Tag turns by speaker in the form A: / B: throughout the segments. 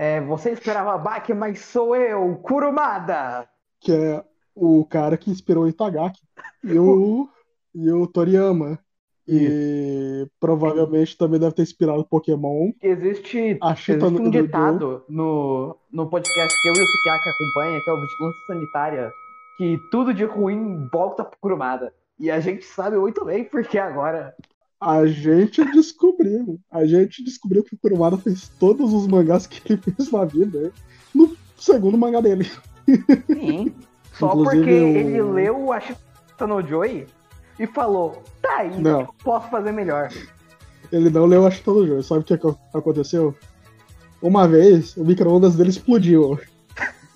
A: É, você esperava Baki, mas sou eu, Kurumada!
B: Que é o cara que inspirou o Itagaki. E o, e o Toriyama. E provavelmente também deve ter inspirado Pokémon.
A: Existe, existe um
B: do-
A: ditado no, no podcast que eu e o Sukiaki acompanha, que é o Vigilância Sanitária, que tudo de ruim volta pro Kurumada. E a gente sabe muito bem porque agora.
B: A gente descobriu. A gente descobriu que o Kurumada fez todos os mangás que ele fez na vida no segundo mangá dele.
A: Sim. Só
B: Inclusive,
A: porque ele leu o Ashita no Joy e falou: tá aí,
B: Não.
A: eu posso fazer melhor.
B: Ele não leu Acho todo jogo. Sabe o que ac- aconteceu? Uma vez, o micro-ondas dele explodiu.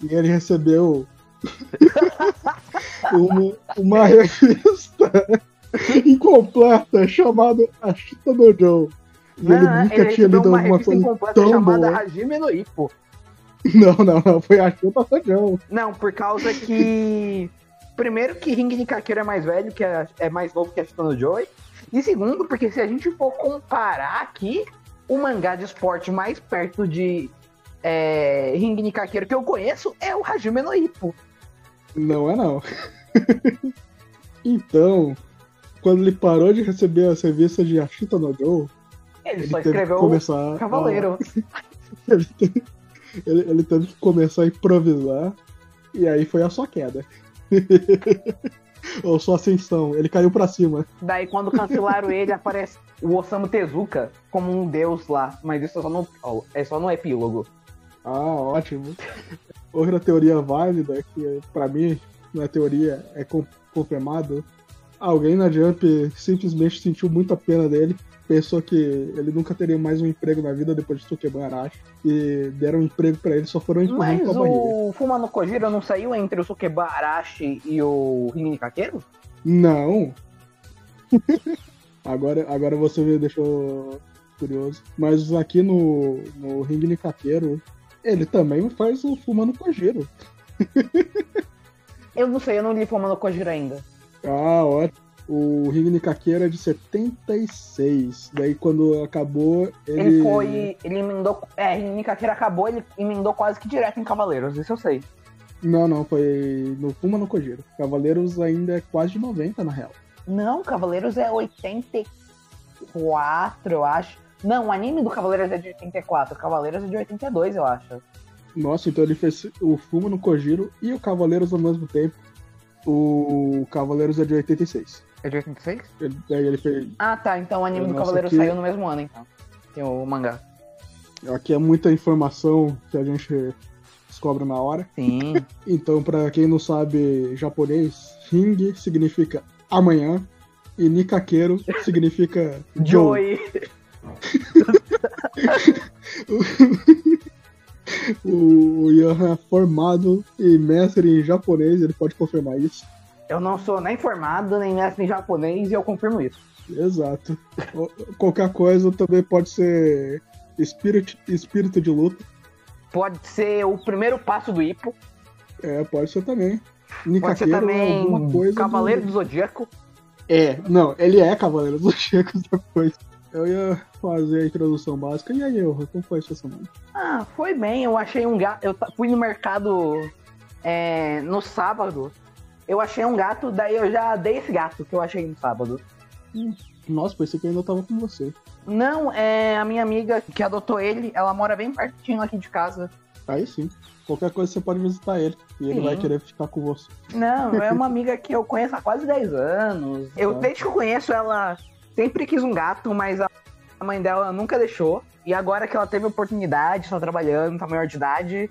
B: E ele recebeu uma, uma revista incompleta chamada Ashita no Joe. E ele
A: Não,
B: nunca
A: ele
B: tinha lido
A: uma
B: alguma coisa tão
A: chamada
B: boa.
A: Hajime no Ippo.
B: Não, não, não. Foi Ashita no Joe.
A: Não, por causa que. Primeiro, que Ring de Kakeiro é mais velho, que é, é mais novo que a no Joy. E segundo, porque se a gente for comparar aqui, o mangá de esporte mais perto de é, Ring de Kakeiro que eu conheço é o Hajime no Ippo.
B: Não é não. então, quando ele parou de receber as revistas de Ashita no Joe,
A: Ele,
B: ele
A: só
B: teve que
A: escreveu
B: começar. a-
A: Cavaleiro.
B: Ele, te- ele, ele teve que começar a improvisar, e aí foi a sua queda. Ou sua ascensão, ele caiu pra cima.
A: Daí, quando cancelaram ele, aparece o Osamu Tezuka como um deus lá. Mas isso é só no, é só no epílogo.
B: Ah, ótimo. Outra teoria válida, que pra mim não é teoria, é confirmado. Alguém na Jump simplesmente sentiu muita pena dele, pensou que ele nunca teria mais um emprego na vida depois de Sukeban Arashi, e deram um emprego pra ele, só foram empurrando
A: Mas
B: com a barriga.
A: o Fuma no Kojiro não saiu entre o Sukeba Arashi e o Ring Kakeiro?
B: Não. agora, agora você me deixou curioso. Mas aqui no, no Ring Nikakeiro, ele também faz o Fumando Kojiro.
A: Eu não sei, eu não li Fuma no Kojiro ainda.
B: Ah, ótimo. O Ring Nikakeiro é de 76. Daí quando acabou, ele.
A: Ele foi. Ele emendou. É, Ring Kakeiro acabou, ele emendou quase que direto em Cavaleiros, isso eu sei.
B: Não, não, foi no Fuma no Kojiro. Cavaleiros ainda é quase de 90, na real.
A: Não, Cavaleiros é 84, eu acho. Não, o anime do Cavaleiros é de 84, Cavaleiros é de 82, eu acho.
B: Nossa, então ele fez o Fuma no Kojiro e o Cavaleiros ao mesmo tempo. O Cavaleiros é de 86.
A: É de 86?
B: Ele, ele fez.
A: Ah, tá. Então o anime do
B: Nossa,
A: Cavaleiros
B: aqui-
A: saiu no mesmo ano, então. Tem o mangá.
B: Aqui é muita informação que a gente descobre na hora.
A: Sim.
B: Então, pra quem não sabe japonês, Ring significa amanhã e Nikakeiro significa Joe.
A: Joy.
B: O Yohan é formado e mestre em japonês, ele pode confirmar isso.
A: Eu não sou nem formado, nem mestre em japonês, e eu confirmo isso.
B: Exato. Qualquer coisa também pode ser espírito, espírito de luta.
A: Pode ser o primeiro passo do Ipo.
B: É, pode ser também.
A: Pode ser
B: é
A: também
B: coisa.
A: Cavaleiro
B: do...
A: do Zodíaco.
B: É, não, ele é Cavaleiro dos Checos depois. Eu ia fazer a introdução básica. E aí, eu, como foi sua semana?
A: Ah, foi bem. Eu achei um gato. Eu fui no mercado é, no sábado. Eu achei um gato, daí eu já dei esse gato que eu achei no sábado.
B: Nossa, pensei que eu ainda tava com você.
A: Não, é a minha amiga que adotou ele, ela mora bem pertinho aqui de casa.
B: Aí sim. Qualquer coisa você pode visitar ele. E ele
A: Sim.
B: vai querer ficar com você.
A: Não, é uma amiga que eu conheço há quase 10 anos. Eu,
B: Tá.
A: desde que eu conheço ela, sempre quis um gato, mas a a mãe dela nunca deixou. E agora que ela teve oportunidade, está trabalhando, tá maior de idade,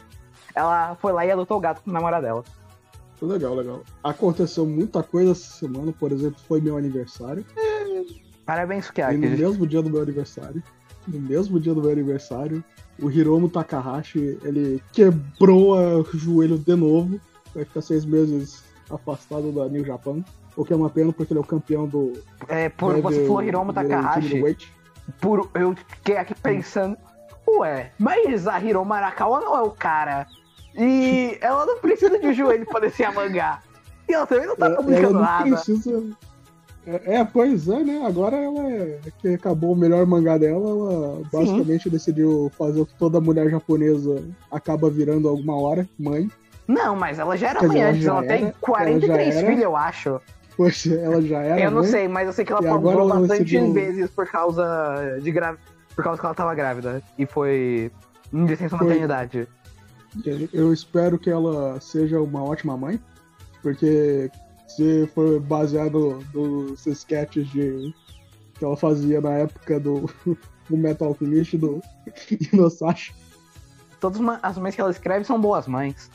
A: ela foi lá e adotou o gato com o namorado dela.
B: Legal, legal. Aconteceu muita coisa essa semana, por exemplo, foi meu aniversário.
A: Parabéns,
B: E no
A: Kiaki.
B: mesmo dia do meu aniversário, no mesmo dia do meu aniversário, o Hiromu Takahashi, ele quebrou o joelho de novo. Vai ficar seis meses afastado da New Japan. O que é uma pena, porque ele é o campeão do...
A: É, por
B: Heavy-
A: você falou Hiromu Takahashi. Por, eu fiquei aqui pensando, ué, mas a Hiromu Arakawa não é o cara. E ela não precisa de joelho pra descer a mangá. E ela também não tá
B: É, ela
A: publicando
B: não
A: nada.
B: precisa. É, pois é, né? Agora ela é, que acabou o melhor mangá dela, ela basicamente Sim. decidiu fazer o que toda mulher japonesa acaba virando alguma hora, mãe.
A: Não, mas ela já era Quer mãe dizer, antes, ela, ela tem 43 filhos, eu acho.
B: Poxa, ela já era.
A: Eu não
B: mãe,
A: sei, mas eu sei que ela pagou bastante vezes por causa de gra... por causa que ela tava grávida. E foi em licença foi... maternidade.
B: Eu espero que ela seja uma ótima mãe, porque se for baseado nos sketches de, que ela fazia na época do, do Metal Alchemist do Inosashi.
A: Todas as mães que ela escreve são boas mães.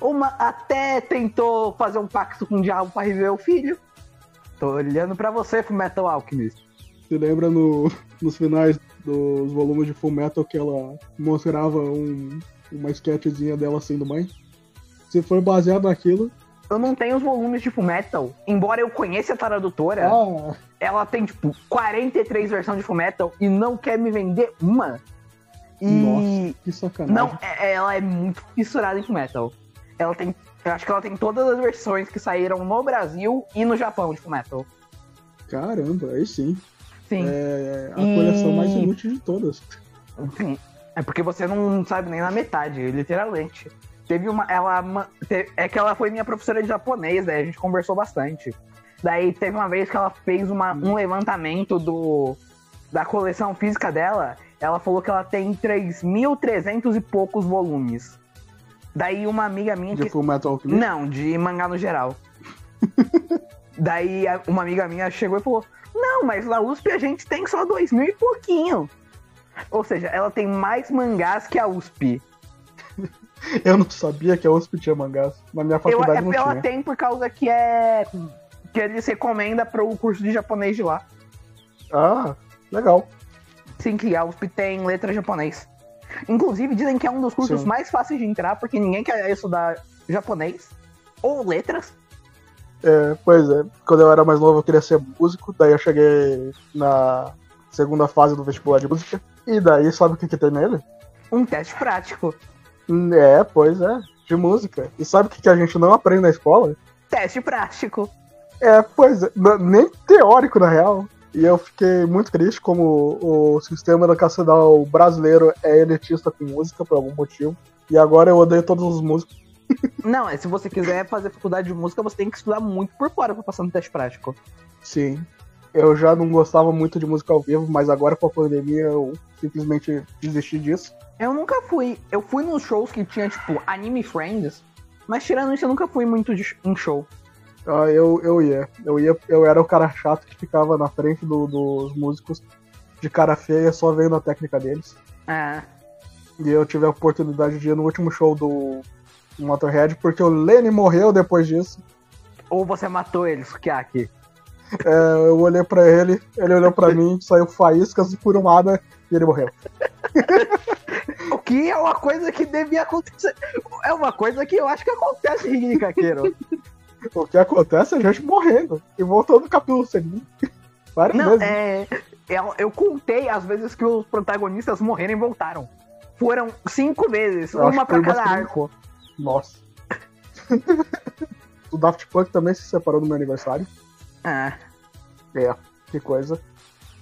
A: Uma até tentou fazer um pacto com o diabo pra reviver o filho. Tô olhando pra você, Metal Alchemist.
B: Você lembra no, nos finais dos volumes de Full Metal que ela mostrava um, uma sketchzinha dela sendo mãe? Se for baseado naquilo,
A: eu não tenho os volumes de Fullmetal. Embora eu conheça a tradutora, oh. ela tem, tipo, 43 versões de Fullmetal e não quer me vender uma.
B: E... Nossa, que sacanagem.
A: Não, é, ela é muito fissurada em Fullmetal. Ela tem. Eu acho que ela tem todas as versões que saíram no Brasil e no Japão de Fullmetal.
B: Caramba, aí sim.
A: Sim.
B: É a e... coleção mais inútil de todas.
A: Sim. É porque você não sabe nem na metade, literalmente. Teve uma. Ela. É que ela foi minha professora de japonês, né? A gente conversou bastante. Daí teve uma vez que ela fez uma, um levantamento do, da coleção física dela. Ela falou que ela tem 3.300 e poucos volumes. Daí uma amiga minha.
B: De
A: que...
B: Full Metal
A: Não, de mangá no geral. Daí uma amiga minha chegou e falou: Não, mas na USP a gente tem só dois mil e pouquinho. Ou seja, ela tem mais mangás que a USP.
B: Eu não sabia que a USP tinha mangás. Na minha faculdade eu, é, não
A: ela
B: tinha.
A: Ela tem por causa que é. que eles recomendam para o curso de japonês de lá.
B: Ah, legal.
A: Sim, que a USP tem letra japonês. Inclusive, dizem que é um dos cursos Sim. mais fáceis de entrar, porque ninguém quer estudar japonês ou letras.
B: É, pois é. Quando eu era mais novo, eu queria ser músico. Daí eu cheguei na segunda fase do vestibular de música. E daí, sabe o que, que tem nele?
A: Um teste prático.
B: É, pois é, de música. E sabe o que, que a gente não aprende na escola?
A: Teste prático.
B: É, pois é, nem teórico na real. E eu fiquei muito triste como o sistema educacional brasileiro é elitista com música por algum motivo. E agora eu odeio todos os músicos.
A: Não, é se você quiser fazer faculdade de música, você tem que estudar muito por fora pra passar no teste prático.
B: Sim. Eu já não gostava muito de música ao vivo, mas agora com a pandemia eu simplesmente desisti disso.
A: Eu nunca fui. Eu fui nos shows que tinha, tipo, anime friends, mas tirando isso, eu nunca fui muito de um show.
B: Ah, eu, eu ia. Eu ia, eu era o cara chato que ficava na frente do, dos músicos de cara feia só vendo a técnica deles.
A: É.
B: E eu tive a oportunidade de ir no último show do Motorhead, porque o Lenny morreu depois disso.
A: Ou você matou ele, Sukiaki?
B: É, eu olhei pra ele, ele olhou pra mim, saiu faíscas de furumada e ele morreu.
A: o que é uma coisa que devia acontecer. É uma coisa que eu acho que acontece em Caqueiro.
B: o que acontece é a gente morrendo e voltando no capítulo seguinte. Várias
A: Não,
B: vezes.
A: É, eu, eu contei as vezes que os protagonistas morreram e voltaram. Foram cinco vezes, eu uma pra cada arco.
B: Nossa. o Daft Punk também se separou no meu aniversário.
A: Ah.
B: É, que coisa.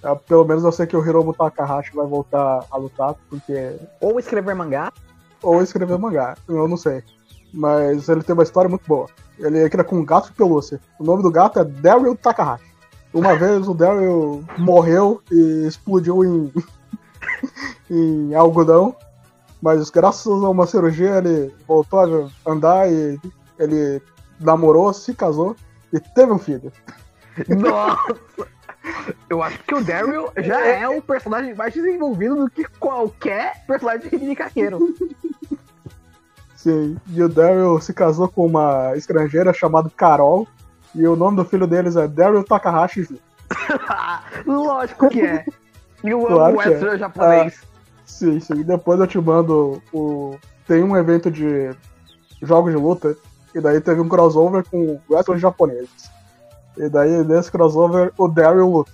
B: É, pelo menos eu sei que o Hiromu Takahashi vai voltar a lutar, porque.
A: Ou escrever mangá.
B: Ou escrever mangá, eu não sei. Mas ele tem uma história muito boa. Ele cria com um gato de pelúcia. O nome do gato é Daryl Takahashi. Uma vez o Daryl morreu e explodiu em, em algodão. Mas graças a uma cirurgia ele voltou a andar e ele namorou, se casou e teve um filho.
A: Nossa! Eu acho que o Daryl já é, é o personagem mais desenvolvido do que qualquer personagem de Caqueiro.
B: Sim, e o Daryl se casou com uma estrangeira chamada Carol, e o nome do filho deles é Daryl Takahashi.
A: Lógico que é. E claro o extra é. japonês. Ah,
B: sim, sim. Depois eu te mando o. Tem um evento de jogos de luta, e daí teve um crossover com wrestlers japoneses. E daí, nesse crossover, o Daryl luta.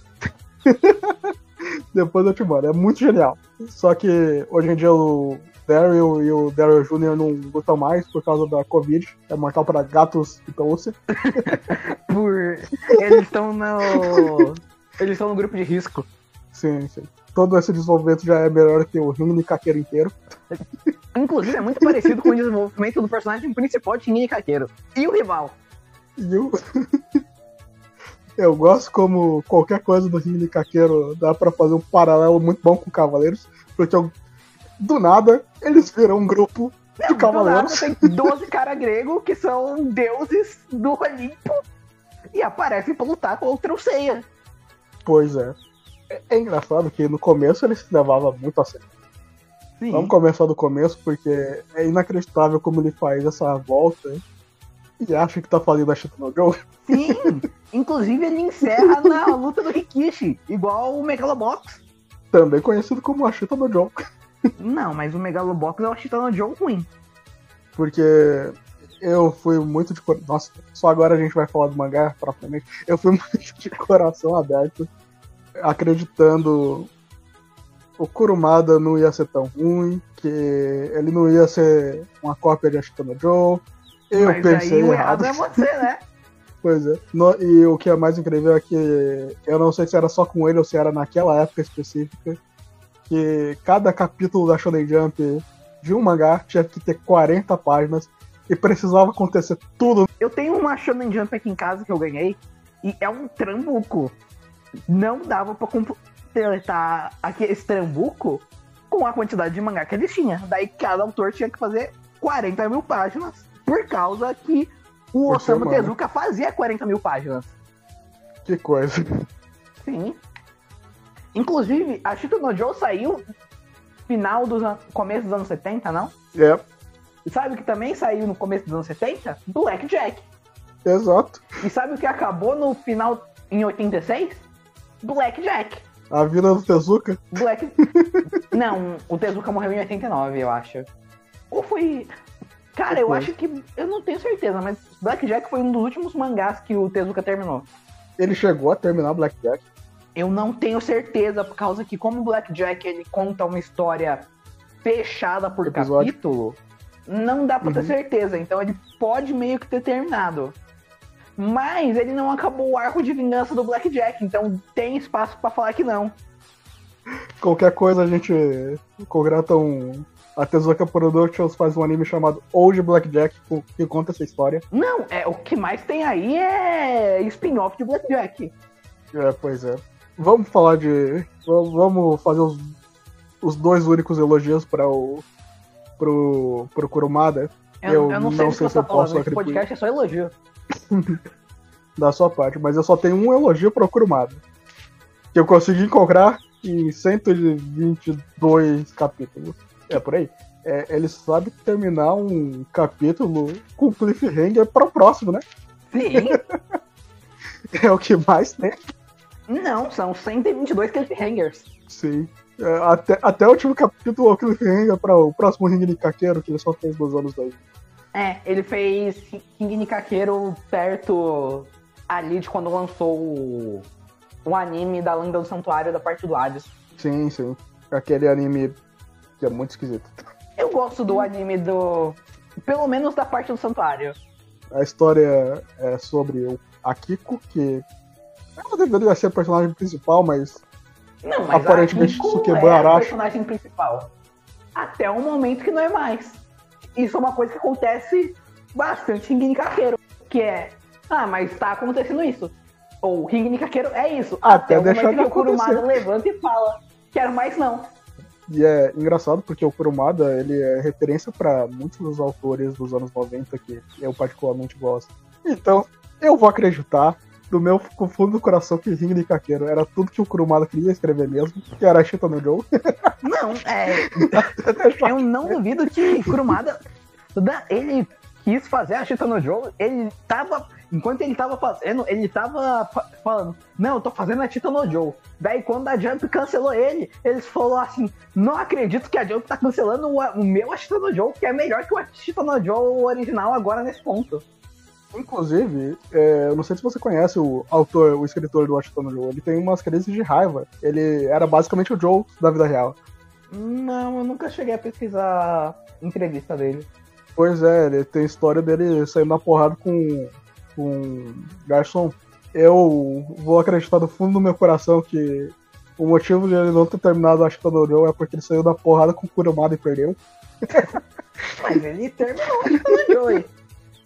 B: Depois eu te mando. É muito genial. Só que hoje em dia o, Daryl e o Daryl Jr. não lutam mais por causa da Covid. É mortal para gatos de pelúcia.
A: Por. Eles estão no. Eles estão no grupo de risco.
B: Sim, sim. Todo esse desenvolvimento já é melhor que o Ring Caqueiro inteiro.
A: Inclusive, é muito parecido com o desenvolvimento do personagem principal de Ring Caqueiro. E o rival.
B: E eu. eu gosto como qualquer coisa do Ring Caqueiro dá pra fazer um paralelo muito bom com Cavaleiros. Porque eu do nada, eles viram um grupo de cavaleiros.
A: do nada tem 12 caras gregos que são deuses do Olimpo e aparecem pra lutar contra o Seiya.
B: Pois é. é. é engraçado que no começo eles se levavam muito a sério.
A: Sim.
B: Vamos começar do começo, porque é inacreditável como ele faz essa volta e acha que tá fazendo a Chita no.
A: Sim, inclusive ele encerra na luta do Rikishi, igual o Megalobox.
B: Também conhecido como a Chita no Joe.
A: Não, mas o Megalobox é o Chita Joe ruim.
B: Porque eu fui muito de coração. Nossa, só agora a gente vai falar do mangá propriamente. Eu fui muito de coração aberto, acreditando o Kurumada não ia ser tão ruim, que ele não ia ser uma cópia de Ashitano Joe. Eu
A: mas
B: pensei
A: aí o
B: errado.
A: errado é você, né?
B: Pois é. No- e o que é mais incrível é que eu não sei se era só com ele ou se era naquela época específica, que cada capítulo da Shonen Jump de um mangá tinha que ter 40 páginas e precisava acontecer tudo.
A: Eu tenho uma Shonen Jump aqui em casa que eu ganhei e é um trambuco. Não dava pra completar esse trambuco com a quantidade de mangá que eles tinham. Daí cada autor tinha que fazer 40 mil páginas por causa que o Osamu. Tezuka fazia 40 mil páginas.
B: Que coisa.
A: Sim. Inclusive, a Shito no Joe saiu final dos começo dos anos 70, não?
B: É,
A: E sabe o que também saiu no começo dos anos 70? Blackjack.
B: exato.
A: E sabe o que acabou no final em 86? Blackjack.
B: A vida do Tezuka.
A: Black. Não, o Tezuka morreu em 89, eu acho. Ou foi. Cara, eu acho que. Eu não tenho certeza, mas Blackjack foi um dos últimos mangás que o Tezuka terminou.
B: Ele chegou a terminar Blackjack.
A: Eu não tenho certeza, por causa que, como o Blackjack ele conta uma história fechada por
B: Episódio.
A: capítulo, não dá pra ter
B: Uhum.
A: certeza. Então ele pode meio que ter terminado. Mas ele não acabou o arco de vingança do Blackjack, então tem espaço pra falar que não.
B: Qualquer coisa a gente contrata um. A Tezuka Productions faz um anime chamado Old Blackjack que conta essa história.
A: Não, é o que mais tem aí é spin-off de Blackjack.
B: É, pois é. Vamos falar de. Vamos fazer os, os dois únicos elogios para o. Pro, pro Kurumada,
A: Eu,
B: Eu
A: eu não sei
B: não sei
A: você
B: se eu
A: tá falando,
B: posso
A: esse podcast é só elogio.
B: da sua parte, mas eu só tenho um elogio pro Kurumada. Que eu consegui encontrar em 122 capítulos. É por aí. É, ele sabe terminar um capítulo com cliffhanger para o próximo, né?
A: Sim.
B: É o que mais tem.
A: Não, são 122 cliffhangers.
B: Sim. É, até, até o último capítulo é o cliffhanger para o próximo Ring de Caqueiro, que ele só fez nos anos daí.
A: É, ele fez King Nikakeiro perto ali de quando lançou o, o anime da Lenda do Santuário da parte do Hades.
B: Sim, sim. Aquele anime que é muito esquisito.
A: Eu gosto do anime do. Pelo menos da parte do santuário.
B: A história é sobre o Akiko, que ela deveria ser a personagem principal, mas
A: Não, mas
B: Aparentemente, Sukeba
A: é a personagem principal. Até o momento que não é mais. Isso é uma coisa que acontece bastante em King Nikakeiro. Que é, ah, mas tá acontecendo isso. Ou King Nikakeiro é isso.
B: Até
A: o
B: deixar
A: momento que o Kurumada levanta e fala, quero mais não.
B: E é engraçado porque o Kurumada ele é referência para muitos dos autores dos anos 90 que eu particularmente gosto. Então, eu vou acreditar do meu fundo do coração que Ring de Kakeiro era tudo que o Kurumada queria escrever mesmo, que era Shita no Joe.
A: Não, é, eu não duvido que Kurumada, da- ele quis fazer a Chita no Joe, ele tava, enquanto ele tava fazendo, ele tava fa- falando, não, eu tô fazendo a Chita no Joe. Daí quando a Jump cancelou ele, eles falaram assim, não acredito que a Jump tá cancelando o, o meu Chita no Joe, que é melhor que o Chita no Joe original agora nesse ponto.
B: Inclusive, é, eu não sei se você conhece o autor, o escritor do Ashita no Joe, ele tem umas crises de raiva. Ele era basicamente o Joe da vida real.
A: Não, eu nunca cheguei a pesquisar entrevista dele.
B: Pois é, ele tem história dele saindo na porrada com, com garçom. Eu vou acreditar do fundo do meu coração que o motivo de ele não ter terminado a Ashitanojo é porque ele saiu da porrada com o Kurumada e perdeu.
A: Mas ele terminou o Joey.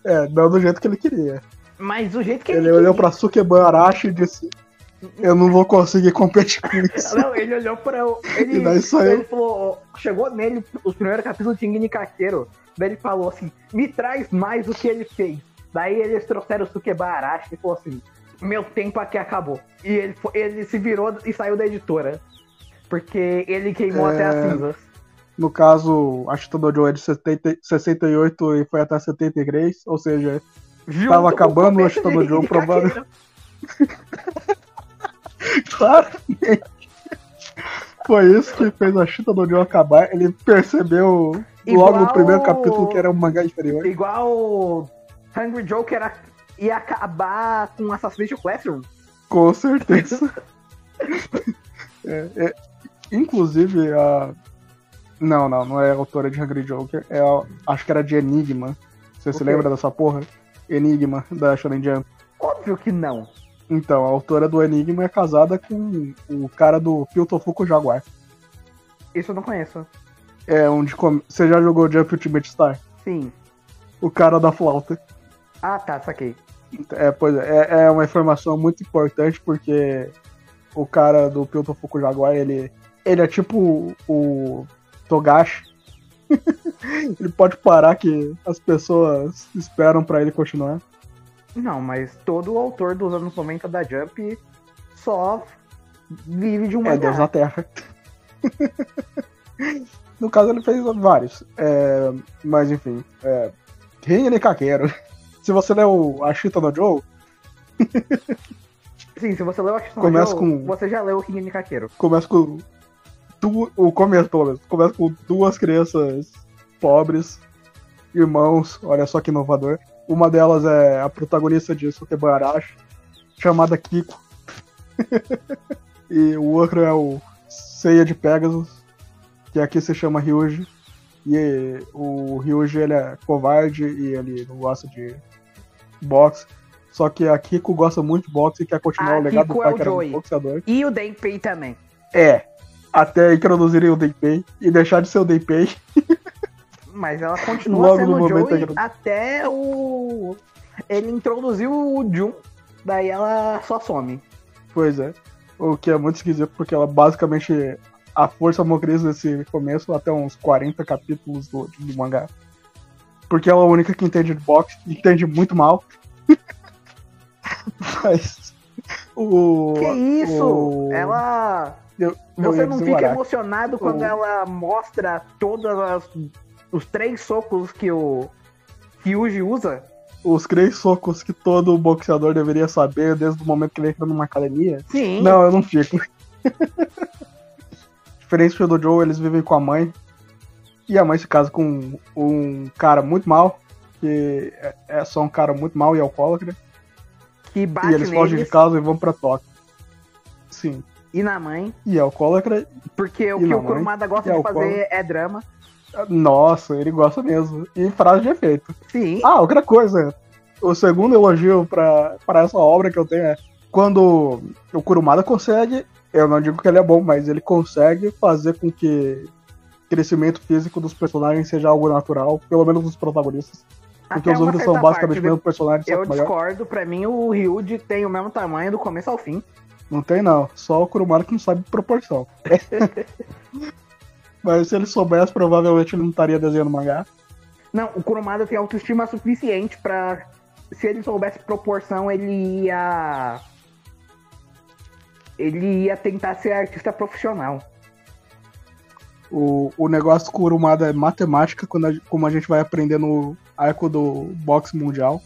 B: É, não do jeito que ele queria.
A: Mas do jeito que
B: Ele
A: ele,
B: olhou
A: queria.
B: pra Sukeban Arashi e disse: Eu não vou conseguir competir com isso.
A: Não, ele olhou pra. o- Ele,
B: E daí saiu.
A: ele falou. Chegou nele os primeiros capítulos de Shingeki Kakeiro. Daí ele falou assim: me traz mais do que ele fez. Daí eles trouxeram o Sukeba Arashi e falou assim: meu tempo aqui acabou. E ele, ele se virou e saiu da editora. Porque ele queimou
B: É.
A: até as cinzas.
B: No caso, a Ashitanojo é de 70, 68 e foi até 73, ou seja,
A: Junto
B: Tava acabando o
A: começo de
B: Ashitanojo,
A: Shingeki
B: provável-
A: Kakeiro.
B: claramente foi isso que fez a Chita do Joe acabar. Ele percebeu logo no
A: Igual-
B: primeiro capítulo que era um mangá inferior.
A: Igual Hungry Joker era- ia acabar com Assassination Classroom.
B: Com certeza. É, é, inclusive, a. Não, não, não é a autora de Hungry Joker. É acho que era de Enigma. Você se
A: Ok.
B: lembra dessa porra? Enigma, da Shonen Jump.
A: Óbvio que não.
B: Então, a autora do Enigma é casada com o cara do Piltofuku Jaguar.
A: Isso eu não conheço.
B: É onde. come- Você já jogou Jump Ultimate Star?
A: Sim.
B: O cara da flauta.
A: Ah, tá, saquei.
B: É, pois é, é- é uma informação muito importante porque o cara do Pilton Fuku Jaguar, ele, ele é tipo o Togashi. ele pode parar que as pessoas esperam pra ele continuar.
A: Não, mas todo autor dos anos 90 da Jump só vive de um
B: É Deus na
A: mangá.
B: Terra. no caso, ele fez vários. É, mas enfim. É, Ringen Kakeiro. Se você leu Ashita no Joe,
A: Sim, se você leu Action
B: Começa
A: Joe,
B: com-
A: você já leu o King Kakeiro.
B: começa com. Du... O começo, pelo menos. Começa com duas crianças pobres, irmãos, olha só que inovador. Uma delas é a protagonista de Sukeban Arashi, chamada Kiko. e o outro é o Ceia de Pegasus, que aqui se chama Ryuji. E o Ryuji ele é covarde e ele não gosta de boxe. Só que a Kiko gosta muito de boxe e quer continuar
A: A
B: o legado
A: Kiko
B: do pai,
A: é o
B: que era um boxeador.
A: E o Denpei também.
B: É. Até introduzirem o Denpei e deixar de ser o Denpei.
A: Mas ela continua
B: Logo
A: sendo Joey até o. Ele introduziu o Jun, daí ela só some.
B: Pois é. O que é muito esquisito, porque ela basicamente. A força motriz desse começo até uns 40 capítulos do, do mangá. Porque ela é a única que entende de boxe, entende muito mal. Mas. O.
A: Que isso?
B: o-
A: Ela.
B: Eu-
A: Você não fica emocionado quando
B: O-
A: ela mostra todos os três socos que o Ryuji usa?
B: Os três socos que todo boxeador deveria saber desde o momento que ele entra numa academia.
A: Sim.
B: Não, eu não fico. Diferente do Joe, eles vivem com a mãe. E a mãe se casa com um cara muito mal, que é- é só um cara muito mal e alcoólatra.
A: Que bate
B: e eles fogem de casa e vão pra Tóquio. Sim.
A: E na mãe.
B: E é alcoólatra,
A: Porque o que o? Kurumada gosta de fazer é drama.
B: nossa, ele gosta mesmo. E frase de efeito.
A: Sim.
B: Ah, outra coisa. O segundo elogio pra essa obra que eu tenho é quando o Kurumada consegue, eu não digo que ele é bom, mas ele consegue fazer com que o crescimento físico dos personagens seja algo natural, pelo menos dos protagonistas. Porque
A: Até
B: os outros são basicamente o mesmo personagem,
A: Eu
B: que maior.
A: discordo, pra mim o Ryuji tem o mesmo tamanho do começo ao fim.
B: Não tem não, só o Kurumada que não sabe proporção. mas se ele soubesse, provavelmente ele não estaria desenhando mangá.
A: Não, o Kurumada tem autoestima suficiente pra. Se ele soubesse proporção, ele ia. Ele ia tentar ser artista profissional.
B: O, o negócio do Kurumada é matemática, quando a- como a gente vai aprender no arco do boxe mundial.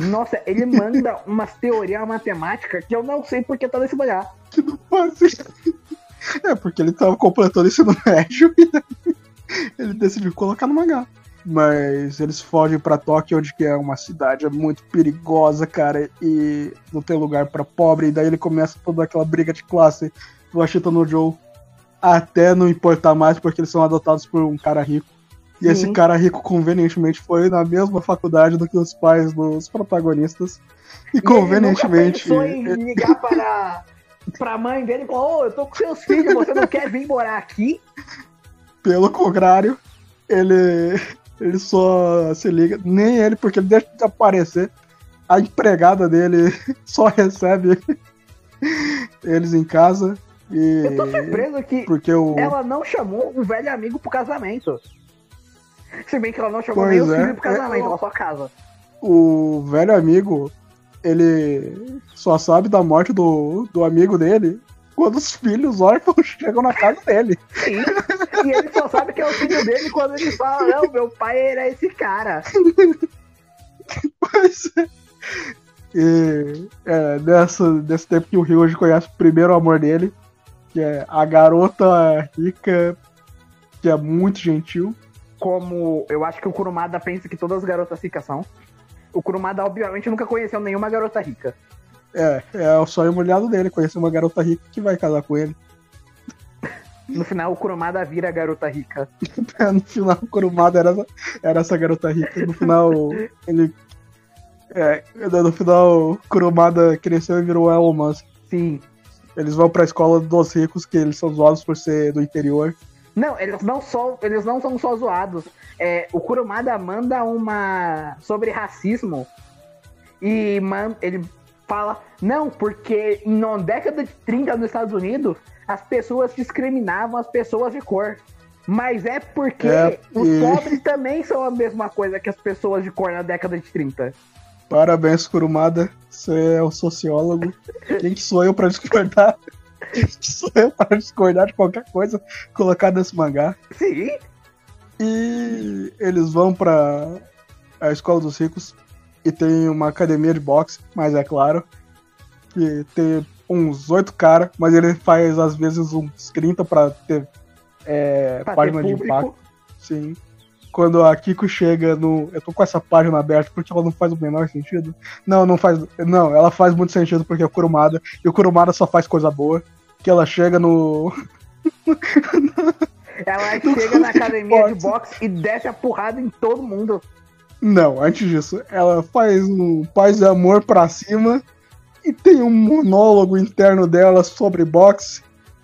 A: Nossa, ele manda umas teorias matemáticas que eu não sei porque tá nesse lugar.
B: que não isso. É, porque ele tava completando o ensino médio e daí ele decidiu colocar no mangá. Mas eles fogem pra Tóquio, onde que é uma cidade muito perigosa, cara, e não tem lugar pra pobre, e daí ele começa toda aquela briga de classe do Ashita no Joe. até não importar mais porque eles são adotados por um cara rico. E esse cara rico, convenientemente, foi na mesma faculdade do que os pais dos protagonistas. E,
A: E
B: convenientemente.
A: Ele nunca pensou em ligar para pra mãe dele e falar: Ô, eu tô com seus filhos, você não quer vir morar aqui?
B: Pelo contrário, ele, ele só se liga. Nem ele, porque ele deixa de aparecer. A empregada dele só recebe eles em casa. E,
A: Eu tô surpreso que
B: porque o.
A: ela não chamou um velho amigo pro casamento. Se bem que ela não chamou
B: Pois
A: nem
B: é.
A: filhos pro casamento,
B: É,
A: ela só casa.
B: o velho amigo, ele só sabe da morte do, do amigo dele quando os filhos órfãos chegam na casa dele.
A: Sim. e ele só sabe que é o filho dele quando ele fala: Não, meu pai era esse cara.
B: Pois é. E é, nessa, nesse tempo que o Ryuji conhece o primeiro amor dele, que é a garota rica, que é muito gentil.
A: Como eu acho que o Kurumada pensa que todas as garotas ricas são. O Kurumada, obviamente, nunca conheceu nenhuma garota rica.
B: É, é o sonho molhado dele, conhecer uma garota rica que vai casar com ele.
A: No final, o Kurumada vira a garota rica.
B: no final, o Kurumada era, essa- era essa garota rica. No final, ele. É, no final, o Kurumada cresceu e virou Elon Musk.
A: Sim.
B: Eles vão pra escola dos ricos, que eles são zoados por ser do interior.
A: Não, eles não, só, eles não são só zoados. É, o Kurumada manda uma sobre racismo e man, ele fala, não, porque na década de 30 nos Estados Unidos, as pessoas discriminavam as pessoas de cor. Mas é porque
B: É,
A: os
B: e-
A: pobres também são a mesma coisa que as pessoas de cor na década de 30.
B: Parabéns, Kurumada. Você é um sociólogo. Quem que sou eu pra discordar? Sou eu para discordar de qualquer coisa colocada nesse mangá?
A: Sim,
B: E eles vão pra a escola dos ricos e tem uma academia de boxe, mas é claro que tem uns oito caras, mas ele faz às vezes uns 30 pra ter é,
A: pra ter
B: página de impacto. Sim. Quando a Kiko chega no. Eu tô com essa página aberta porque ela não faz o menor sentido. Não, não faz. Não, ela faz muito sentido porque é o Kurumada. E o Kurumada só faz coisa boa. Que ela chega no.
A: Ela chega na academia de
B: boxe.
A: e desce a porrada em todo mundo.
B: Não, antes disso, ela faz um paz de amor pra cima e tem um monólogo interno dela sobre boxe.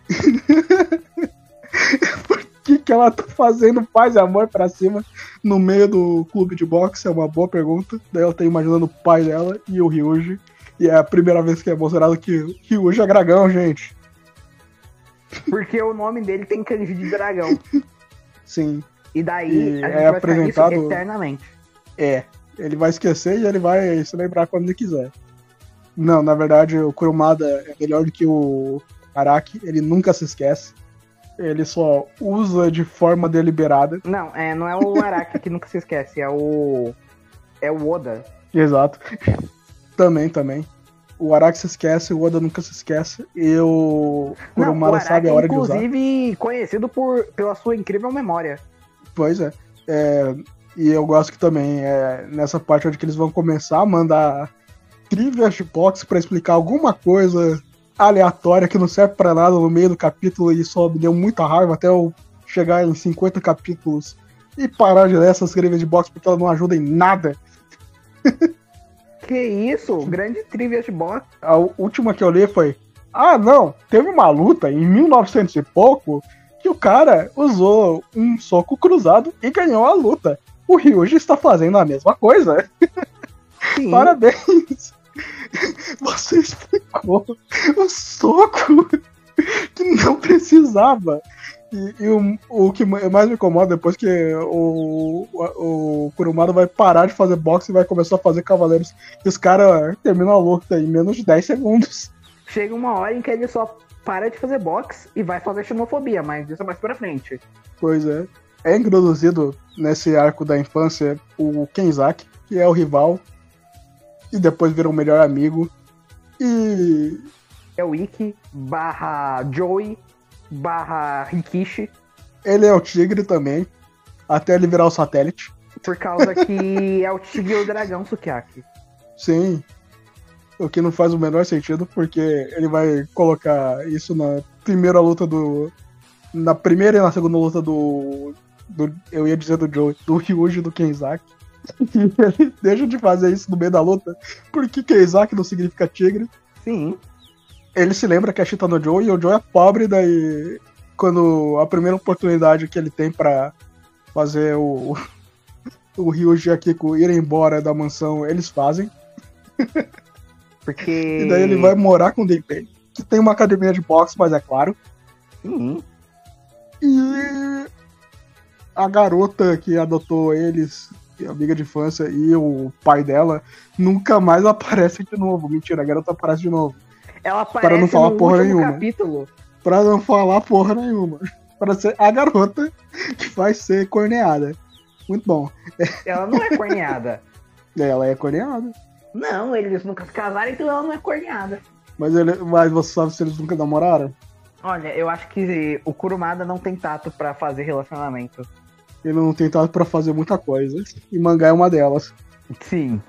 B: Por que, que ela tá fazendo paz e amor pra cima no meio do clube de boxe? É uma boa pergunta. Daí ela tá imaginando o pai dela e o Ryuji. E é a primeira vez que é mostrado que o Ryuji é dragão, gente.
A: Porque o nome dele tem kanji de dragão.
B: Sim,
A: E daí
B: E
A: a gente
B: é
A: vai
B: apresentado-
A: eternamente.
B: É, ele vai esquecer e ele vai se lembrar quando ele quiser. Não, na verdade, o Kurumada é melhor do que o Araki, ele nunca se esquece. Ele só usa de forma deliberada.
A: Não, é, não é o Araki que nunca se esquece, é o. É o Oda.
B: Exato. Também, também. O Araki se esquece, o Oda nunca se esquece. E o
A: Araki
B: sabe a hora de usar.
A: inclusive conhecido por, pela sua incrível memória.
B: Pois é. É, E eu gosto que também, é, nessa parte onde eles vão começar a mandar trivias de box pra explicar alguma coisa aleatória que não serve pra nada no meio do capítulo e só me deu muita raiva até eu chegar em 50 capítulos e parar de ler essas trivias de box porque elas não ajudam em nada.
A: Que isso? Grande trivia de boxe.
B: A última que eu li foi: Ah, não, teve uma luta em 1900 e pouco que o cara usou um soco cruzado e ganhou a luta. O Ryuji está fazendo a mesma coisa.
A: Sim.
B: Parabéns! Você explicou o soco que não precisava. E, e o, o que mais me incomoda depois que o, o, o Kurumada vai parar de fazer boxe e vai começar a fazer cavaleiros. E os caras terminam a luta em menos de 10 segundos.
A: Chega uma hora em que ele só para de fazer boxe e vai fazer xenofobia, mas isso é mais pra frente.
B: Pois é. É introduzido nesse arco da infância o Kenzaki, que é o rival, e depois vira o melhor amigo. E
A: É o Ikki barra Joey barra Rikishi,
B: ele é o tigre também, até ele virar o satélite.
A: por causa que é o Tigre e o Dragão Sukiyaki.
B: Sim. O que não faz o menor sentido, porque ele vai colocar isso na primeira luta do na primeira e na segunda luta do. do eu ia dizer do Joe, do Ryuji e do Kenzaki. ele deixa de fazer isso no meio da luta. Porque Kenzaki não significa tigre.
A: Sim.
B: Ele se lembra que é Chita no Joe e o Joe é pobre, daí. Quando a primeira oportunidade que ele tem pra fazer o. O Ryuji e a Kiko irem embora da mansão, eles fazem.
A: Porque.
B: E daí ele vai morar com o Denpei, que tem uma academia de boxe, mas é claro.
A: Sim.
B: E a garota que adotou eles, a amiga de infância, e o pai dela, nunca mais aparece de novo. Mentira, a garota aparece de novo.
A: Ela aparece
B: não falar porra nenhuma.
A: capítulo.
B: Pra não falar porra nenhuma. Pra ser a garota que vai ser corneada. Muito bom.
A: Ela não é corneada.
B: Ela é corneada.
A: não, eles nunca se casaram, então ela não é corneada.
B: Mas, ele, mas você sabe se eles nunca namoraram?
A: Olha, eu acho que o Kurumada não tem tato pra fazer relacionamento.
B: Ele não tem tato pra fazer muita coisa. E mangá é uma delas.
A: Sim.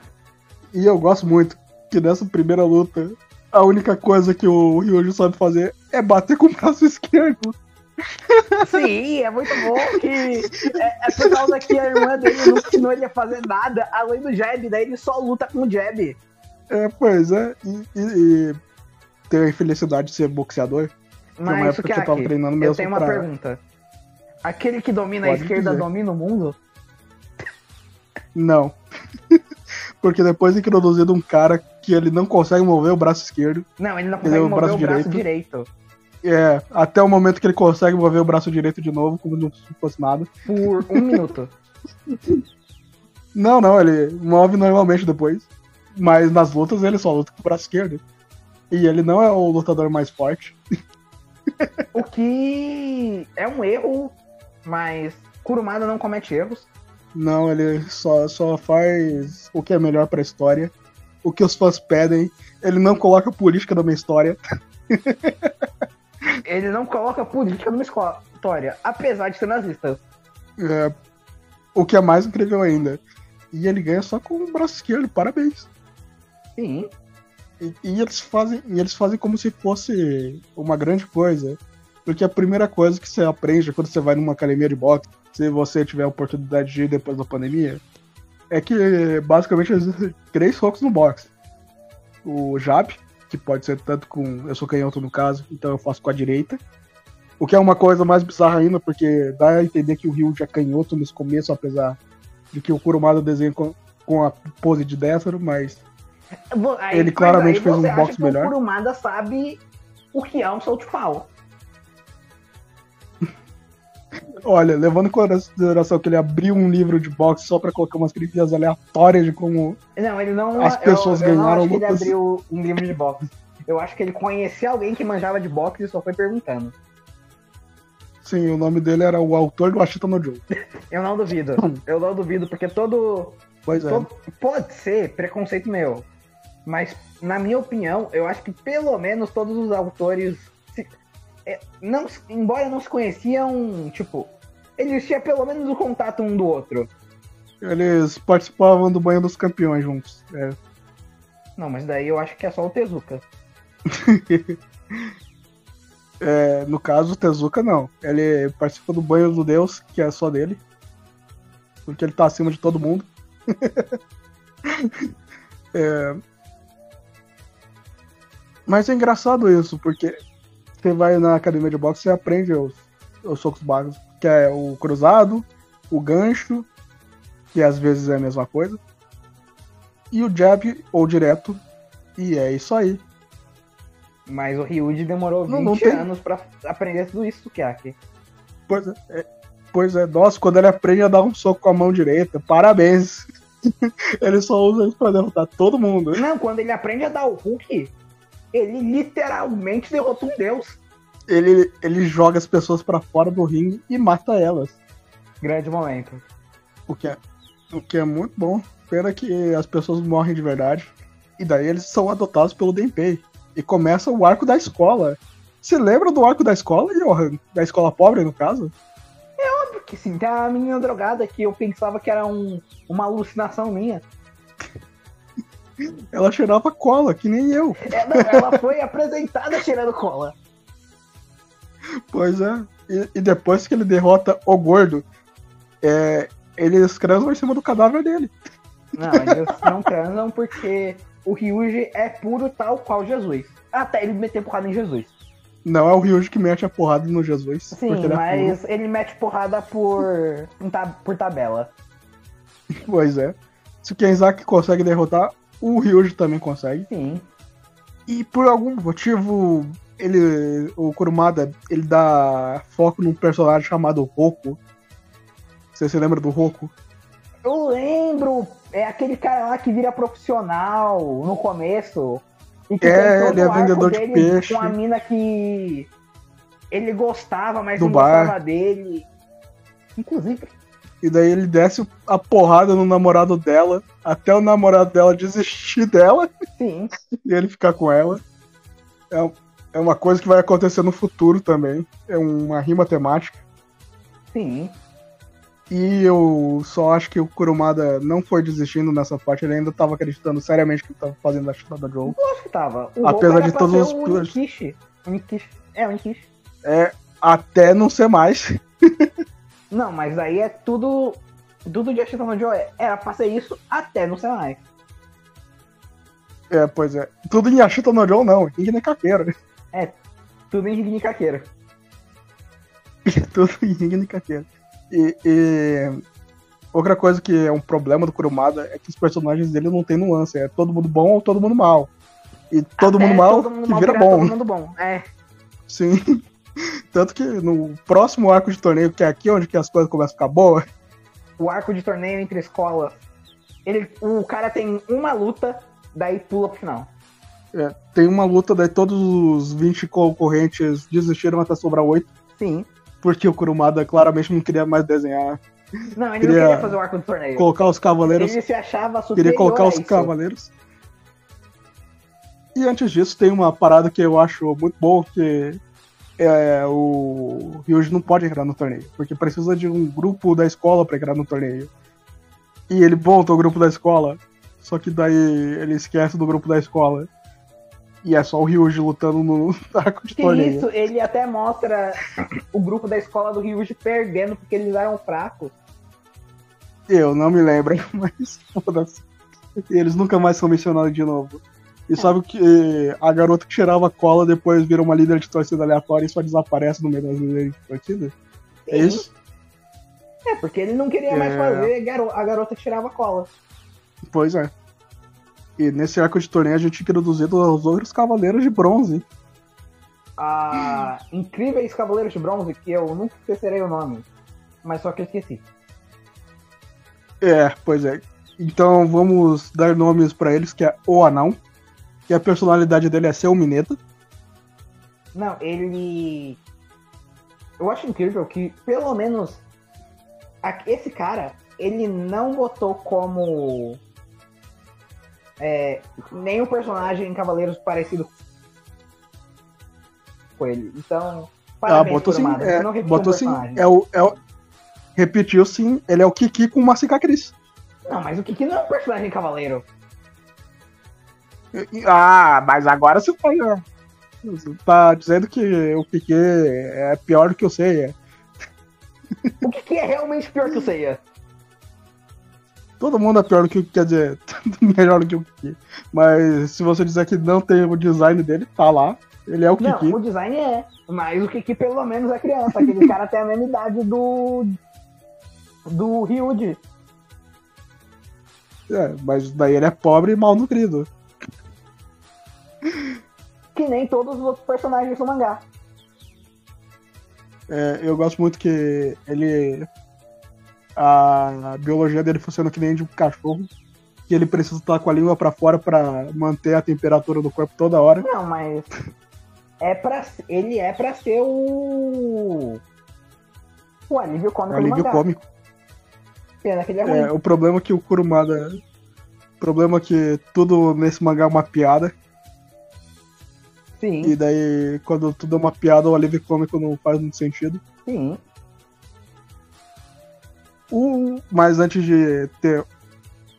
B: E eu gosto muito que nessa primeira luta, a única coisa que o Ryuji sabe fazer é bater com o braço esquerdo.
A: Sim, é muito bom que é, é por causa que a irmã dele não ensinou ele a fazer nada além do jab, daí ele só luta com o jab.
B: É, pois é. E, e, e ter a infelicidade de ser boxeador. uma
A: Mas
B: época
A: o que
B: que eu tava treinando
A: eu
B: mesmo
A: tenho uma
B: pra-
A: pergunta. Aquele que domina a
B: Pode
A: esquerda
B: dizer.
A: domina o mundo?
B: Não. Porque depois é introduzido um cara que ele não consegue mover o braço esquerdo.
A: Não, ele não consegue
B: é o
A: mover
B: braço
A: o braço direito.
B: É, até o momento que ele consegue mover o braço direito de novo, como não fosse nada.
A: por um minuto.
B: Não, não, ele move normalmente depois. Mas nas lutas ele só luta com o braço esquerdo. E ele não é o lutador mais forte.
A: O que é um erro, mas Kurumada não comete erros.
B: Não, ele só, só faz o que é melhor pra história. O que os fãs pedem. Ele não coloca política na minha história.
A: Ele não coloca política numa história, apesar de ser nazista.
B: É, o que é mais incrível ainda. E ele ganha só com o braço esquerdo, parabéns.
A: Sim.
B: E, e eles fazem, e eles fazem como se fosse uma grande coisa. Porque a primeira coisa que você aprende quando você vai numa academia de boxe, se você tiver a oportunidade de ir depois da pandemia, é que basicamente existem três focos no boxe. O jab, que pode ser tanto com. Eu sou canhoto no caso, então eu faço com a direita. O que é uma coisa mais bizarra ainda, porque dá a entender que o Ryu já é canhoto nesse começo, apesar de que o Kurumada desenha com, com a pose de destro, mas
A: aí-
B: Ele
A: mas
B: claramente
A: aí
B: fez um
A: que
B: melhor.
A: O Kurumada sabe o que é um Southpaw.
B: Olha, levando em consideração que ele abriu um livro de boxe só pra colocar umas críticas aleatórias de como.
A: Não, ele não.
B: As pessoas
A: eu, eu
B: ganharam
A: não acho que ele abriu um livro de boxe. Eu acho que ele conhecia alguém que manjava de boxe e só foi perguntando.
B: Sim, o nome dele era o autor do Ashita no Joe.
A: Eu não duvido. Eu não duvido, porque todo.
B: Pois é.
A: todo- pode ser preconceito meu. Mas, na minha opinião, eu acho que pelo menos todos os autores. É, não, embora não se conheciam, tipo. Existia pelo menos o contato um do outro.
B: Eles participavam do banho dos campeões juntos. É.
A: Não, mas daí eu acho que é só o Tezuka.
B: É, no caso, o Tezuka não. Ele participa do banho do Deus, que é só dele. Porque ele tá acima de todo mundo. É, Mas é engraçado isso, porque você vai na academia de boxe e aprende os, os socos básicos, que é o cruzado, o gancho, que às vezes é a mesma coisa, e o jab ou direto, e é isso aí.
A: Mas o Ryuji demorou 20
B: Não, não tem-
A: anos pra aprender tudo isso do Kyake.
B: Pois é, é, pois é, nossa, quando ele aprende a dar um soco com a mão direita, parabéns. ele só usa isso pra derrotar todo mundo.
A: Não, quando ele aprende a dar o Hulk, ele literalmente derrota um deus.
B: Ele, ele joga as pessoas pra fora do ringue e mata elas.
A: Grande momento.
B: O que é, o que é muito bom. Pena que as pessoas morrem de verdade. E daí eles são adotados pelo Denpei. E começa o arco da escola. Você lembra do arco da escola, Johan? Da escola pobre, no caso?
A: Porque sim, tem a menina drogada que eu pensava que era um, uma alucinação minha.
B: Ela cheirava cola, que nem eu.
A: É, não, ela foi apresentada cheirando cola.
B: Pois é. E, e depois que ele derrota o gordo, é, eles transam em cima do cadáver dele.
A: Não, eles não transam porque o Ryuji é puro tal qual Jesus. Até ele meter porrada em Jesus.
B: Não é o Ryuji que mete a porrada no Jesus.
A: Sim,
B: ele é
A: mas ele mete porrada por, por tabela.
B: Pois é. Se o Kenzaki consegue derrotar, o Ryuji também consegue.
A: Sim.
B: E por algum motivo, ele, o Kurumada, ele dá foco num personagem chamado Roku. Você se lembra do Roku?
A: Eu lembro, é aquele cara lá que vira profissional no começo. E que
B: É, ele é vendedor de peixe.
A: Com a mina que ele gostava, mas
B: Do
A: não
B: bar.
A: gostava dele. Inclusive,
B: E daí ele desce a porrada no namorado dela, até o namorado dela desistir dela
A: sim.
B: e ele ficar com ela. É, é uma coisa que vai acontecer no futuro também. É uma rima temática.
A: Sim.
B: E eu só acho que o Kurumada não foi desistindo nessa parte, ele ainda tava acreditando seriamente que ele tava fazendo a chute da Joe.
A: Eu acho que tava. O
B: Apesar de todos os
A: o. Nikishi. O Nikishi. É, o Nikishi.
B: É, até não ser mais.
A: Não, mas aí é tudo. Tudo de Ashita no Joe era pra ser isso até não ser mais.
B: É, pois é. Tudo em Ashita no Joe não, Ring nem Kakeira.
A: Tudo em Ring Kakeira.
B: Tudo em Ring nem Kakeira. E, e outra coisa que é um problema do Kurumada é que os personagens dele não tem nuance, é todo mundo bom ou todo mundo mal. E todo
A: Até
B: mundo mal
A: todo mundo
B: que
A: mal
B: vira
A: virar
B: bom.
A: Todo mundo bom. É.
B: Sim. Tanto que no próximo arco de torneio, que é aqui onde que as coisas começam a ficar boas,
A: o arco de torneio entre escolas. Ele, o cara tem uma luta, daí pula pro final.
B: é, tem uma luta, daí todos os 20 concorrentes desistiram até sobrar 8,
A: Sim.
B: porque o Kurumada claramente não queria mais desenhar.
A: Não, ele
B: Queria
A: não queria fazer o arco de torneio.
B: Colocar os cavaleiros.
A: Ele se achava superior
B: Queria colocar os cavaleiros. E antes disso, tem uma parada que eu acho muito boa, que é, o Ryuji não pode entrar no torneio, porque precisa de um grupo da escola pra entrar no torneio. E ele monta o grupo da escola, só que daí ele esquece do grupo da escola. E é só o Ryuji lutando no arco de
A: Que
B: torneio.
A: isso, ele até mostra o grupo da escola do Ryuji perdendo porque eles eram fracos.
B: Eu não me lembro, mas foda-se. Eles nunca mais são mencionados de novo. E sabe que a garota que cheirava cola depois vira uma líder de torcida aleatória e só desaparece no meio das líderes de torcida? É isso?
A: É, porque ele não queria mais
B: É.
A: fazer a garota que tirava cola.
B: Pois é. E nesse arco de torneio a gente introduzir os outros cavaleiros de bronze.
A: A Incríveis Cavaleiros de Bronze, que eu nunca esquecerei o nome. Mas só que eu esqueci.
B: É, pois é. Então vamos dar nomes pra eles, que é o Anão. Que a personalidade dele é ser o Mineta.
A: Não, ele. Eu acho incrível que, pelo menos, esse cara, ele não botou como. É, nenhum personagem em Cavaleiros parecido com ele. Então,
B: Ah, botou sim. É,
A: não repetiu
B: botou
A: um
B: sim. É o, é o- Repetiu sim. Ele é o Kiki com uma cicatriz.
A: Não, mas o Kiki não é um personagem cavaleiro.
B: Ah, mas agora você tá, você tá dizendo que o Piquet é pior do que eu sei. É.
A: O Kiki é realmente pior que o Seiya.
B: Todo mundo é pior do que o quer dizer, melhor do que o Kiki. Mas se você dizer que não tem o design dele, tá lá. Ele é o
A: Não,
B: Kiki.
A: o design é. Mas o Kiki pelo menos é criança. Aquele cara tem a mesma idade do. Do Ryuji.
B: É, mas daí ele é pobre e mal nutrido.
A: Que nem todos os outros personagens do mangá.
B: É, eu gosto muito que ele. A biologia dele funciona que nem de um cachorro. Que ele precisa estar com a língua pra fora pra manter a temperatura do corpo toda hora.
A: Não, mas. É pra, ele é pra ser o. O alívio
B: É
A: cômico
B: um alívio cômico.
A: Pena que ele é ruim.
B: É, o problema é que o Kurumada. O problema é que tudo nesse mangá é uma piada.
A: Sim,
B: E daí, quando tudo é uma piada, o alívio cômico não faz muito sentido.
A: sim.
B: O, mas antes de ter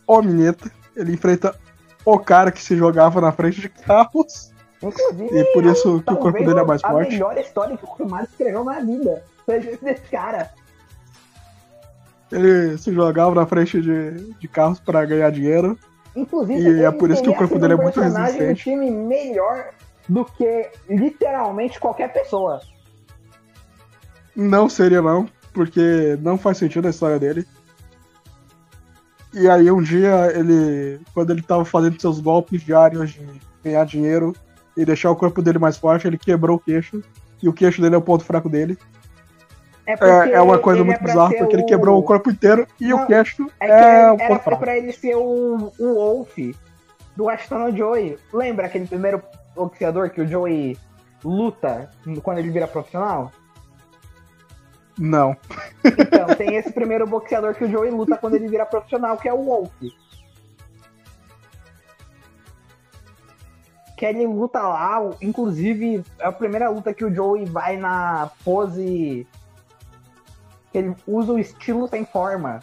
B: o Mineta, ele enfrenta o cara que se jogava na frente de carros.
A: Inclusive,
B: E por isso que o corpo dele é mais
A: a
B: forte.
A: melhor história que o Kurumada escreveu na vida. seja desse cara.
B: Ele se jogava na frente de, de carros para ganhar dinheiro.
A: Inclusive,
B: E é por isso que o corpo dele é muito
A: personagem do
B: resistente.
A: time melhor do que literalmente qualquer pessoa.
B: Não seria não, porque não faz sentido a história dele. E aí um dia ele, quando ele tava fazendo seus golpes diários de ganhar dinheiro e deixar o corpo dele mais forte, ele quebrou o queixo. E o queixo dele é o ponto fraco dele.
A: porque
B: É, é uma coisa
A: ele
B: muito
A: é
B: bizarra, porque ele
A: o-
B: quebrou o corpo inteiro e
A: Não,
B: o queixo
A: É
B: é,
A: que
B: o
A: era
B: ponto
A: pra,
B: fraco.
A: pra ele ser o, o Wolf do Ashton Joey. Lembra aquele primeiro boxeador que o Joey luta quando ele vira profissional?
B: Não.
A: Então, tem esse primeiro boxeador que o Joey luta quando ele vira profissional, que é o Wolf. Que ele luta lá, inclusive, é a primeira luta que o Joey vai na pose. ele usa o estilo sem forma.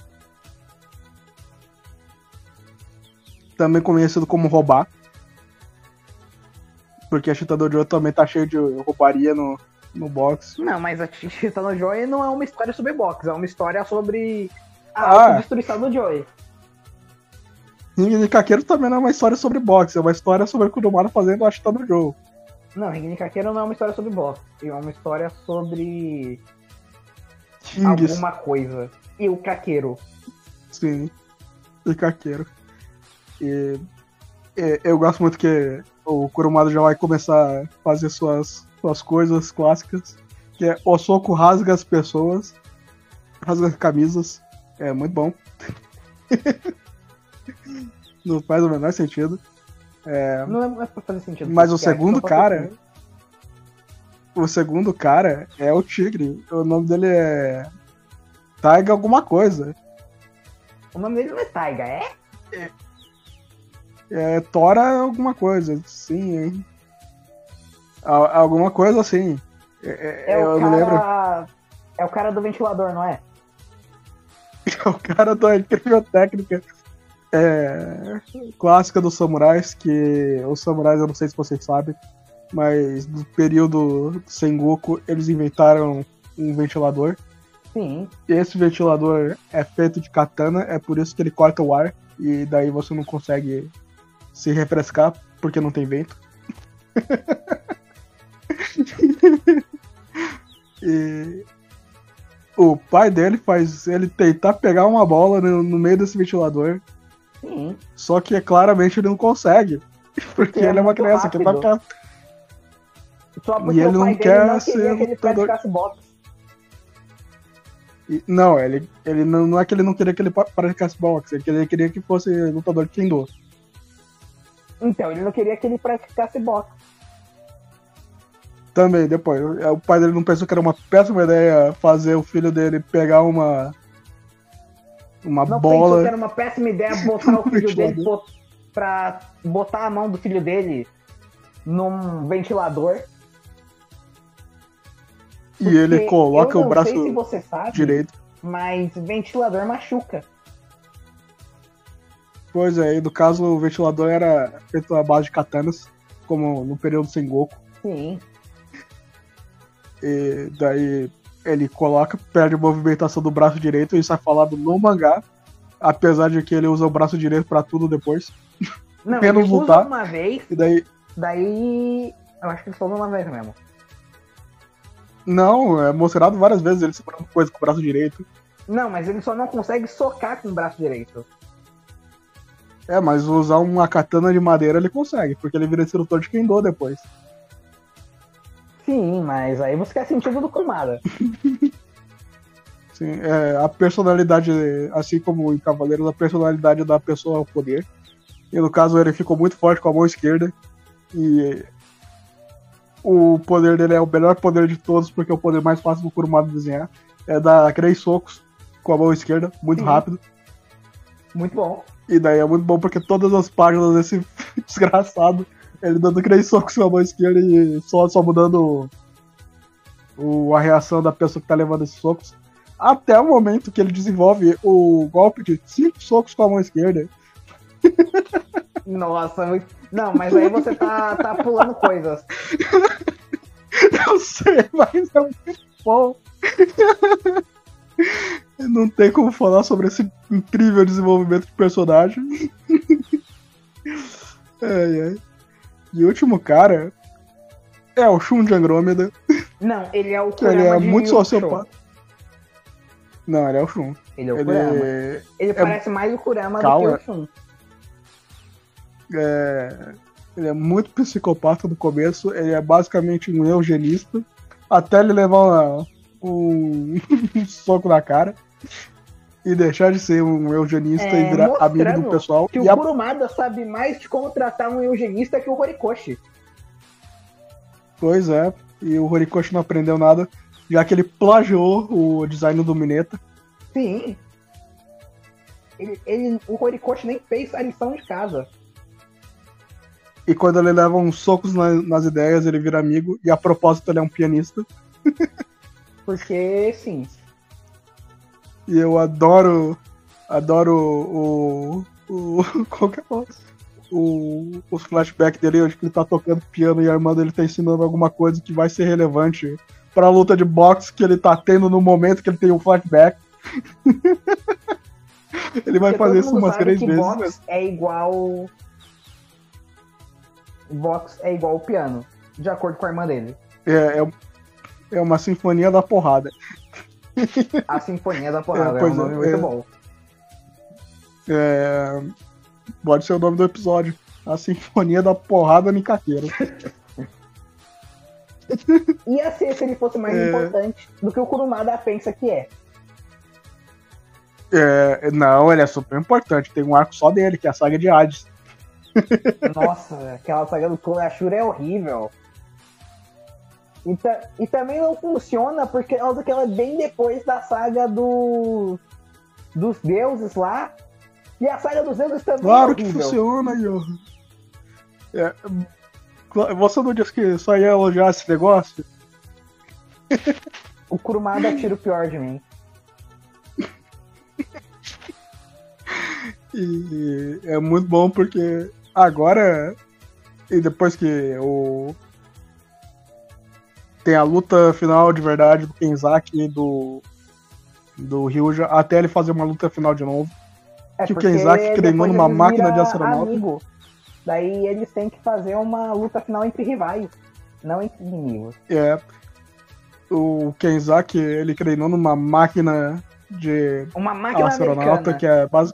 B: Também conhecido como roubar. Porque a Chitador de Ouro também tá cheio de roubaria no, no box.
A: Não, mas a Chita no Joey não é uma história sobre boxe, é uma história sobre a
B: Ah.
A: autodestruição do Joey.
B: Ringue de Caqueiro também não é uma história sobre boxe, é uma história sobre o Kurumada fazendo a Chitador Joe.
A: Não, Ring Kakeiro não é uma história sobre boxe, é uma história sobre
B: Kings,
A: alguma coisa. E o Kakeiro.
B: sim. De Caqueiro. E, e eu gosto muito que o Kurumada já vai começar a fazer suas, suas coisas clássicas. Que é o soco rasga as pessoas, rasga as camisas. É muito bom. Não faz o menor sentido.
A: Não é, não é pra fazer sentido.
B: Mas o segundo cara, o segundo cara é o Tigre. O nome dele é. Taiga alguma coisa.
A: O nome dele não é Taiga, é?
B: É Tora alguma coisa. Sim, alguma coisa assim. É, é-
A: É
B: eu
A: o
B: não lembro.
A: cara. É o cara do ventilador, não é?
B: É o cara da incrível técnica é, clássica dos samurais, que os samurais, eu não sei se vocês sabem, mas no período Sengoku eles inventaram um ventilador.
A: Sim.
B: Esse ventilador é feito de katana, é por isso que ele corta o ar e daí você não consegue se refrescar porque não tem vento. e o pai dele faz ele tentar pegar uma bola no, no meio desse ventilador,
A: Sim.
B: só que claramente ele não consegue. Porque
A: é
B: ele é uma criança que tá.
A: Só porque
B: E ele não quer
A: não
B: ser
A: queria que
B: lutador. E- Não, ele, ele não, não é que ele não queria que ele praticasse boxe, é ele queria que fosse lutador de kendo.
A: Então, ele não queria que ele praticasse boxe.
B: Também, depois. O pai dele não pensou que era uma péssima ideia fazer o filho dele pegar uma. Uma
A: Não pensou
B: bola.
A: que era uma péssima ideia botar o filho dele pra botar a mão do filho dele num ventilador.
B: E ele coloca o
A: não
B: braço
A: sei se você sabe,
B: direito.
A: mas ventilador machuca.
B: É, e no caso o ventilador era feito à base de katanas, como no período Sengoku.
A: Sim.
B: E daí ele coloca, perde a movimentação do braço direito, isso é falado no mangá. Apesar de que ele usa o braço direito pra tudo depois.
A: Não, ele usa
B: lutar.
A: uma vez,
B: E daí.
A: daí. Eu acho que ele só usa uma vez mesmo.
B: Não, é mostrado várias vezes ele segurando coisa com o braço direito.
A: Não, mas ele só não consegue socar com o braço direito.
B: É, mas usar uma katana de madeira ele consegue, porque ele vira instrutor de Kendo depois.
A: Sim, mas aí você quer sentido do Kumada.
B: Sim, é, a personalidade, assim como em Cavaleiros, a personalidade da pessoa é o poder. E no caso ele ficou muito forte com a mão esquerda. E o poder dele é o melhor poder de todos, porque é o poder mais fácil do Kurumada desenhar. É dar três socos com a mão esquerda, muito
A: Sim.
B: rápido.
A: Muito bom.
B: E daí é muito bom porque todas as páginas desse desgraçado, ele dando três socos com a mão esquerda e só, só mudando o, o- a reação da pessoa que tá levando esses socos. Até o momento que ele desenvolve o golpe de cinco socos com a mão esquerda.
A: Nossa, muito... Não, mas aí você tá, tá pulando coisas.
B: Eu sei, mas é muito bom. Não tem como falar sobre esse incrível desenvolvimento de personagem. ai, ai. E o último cara é o Shun de Andrômeda.
A: Não, ele é o Kurama
B: Ele é muito sociopata. Não, ele é o Shun.
A: Ele é o
B: Ele,
A: Kurama. Ele
B: é-
A: parece mais o Kurama
B: Calma.
A: do que o Shun.
B: é, ele é muito psicopata no começo. Ele é basicamente um eugenista. Até ele levar uma- um, soco na cara. E deixar de ser um eugenista
A: É,
B: e virar amigo do pessoal.
A: Que
B: E
A: o
B: a-
A: Kurumada sabe mais de como tratar um eugenista que o Horikoshi.
B: Pois é. E o Horikoshi não aprendeu nada. Já que ele plagiou o design do Mineta.
A: Sim. Ele, ele- o Horikoshi nem fez a lição de casa.
B: E quando ele leva uns socos na- nas ideias, ele vira amigo. E a propósito, ele é um pianista.
A: Porque, sim.
B: E eu adoro. Adoro o. o. Qual que é o. o os flashbacks dele, onde ele tá tocando piano e a irmã dele tá ensinando alguma coisa que vai ser relevante pra luta de boxe que ele tá tendo no momento que ele tem o flashback. ele vai
A: Porque
B: fazer isso umas três vezes. Né?
A: é igual. Vox é igual o piano, de acordo com a irmã dele.
B: É, é, é uma sinfonia da porrada.
A: A Sinfonia da Porrada
B: É,
A: é, um
B: pois é,
A: nome muito
B: é.
A: bom.
B: É, pode ser o nome do episódio. A Sinfonia da Porrada Nicaqueira.
A: Ia ser se ele fosse mais
B: É.
A: importante do que o Kurumada pensa que é.
B: É, não, ele é super importante. Tem um arco só dele, que é a saga de Hades.
A: Nossa, aquela saga do Kurashura é horrível. E, ta- e também não funciona porque causa que ela é bem depois da saga do dos deuses lá. E a saga dos deuses também
B: Claro
A: é
B: que funciona, Johan. É, você não disse que só ia elogiar esse negócio?
A: O Kurumada tira o pior de mim.
B: E é muito bom porque agora, e depois que o. Tem a luta final de verdade do Kenzaki e do. Do Ryuja, até ele fazer uma luta final de novo.
A: É
B: Que o Kenzaki treinou numa máquina de astronauta.
A: amigo. Daí eles têm que fazer uma luta final entre rivais, não entre inimigos.
B: É. O Kenzaki, ele treinou numa máquina de
A: Uma máquina
B: astronauta
A: americana.
B: que é base...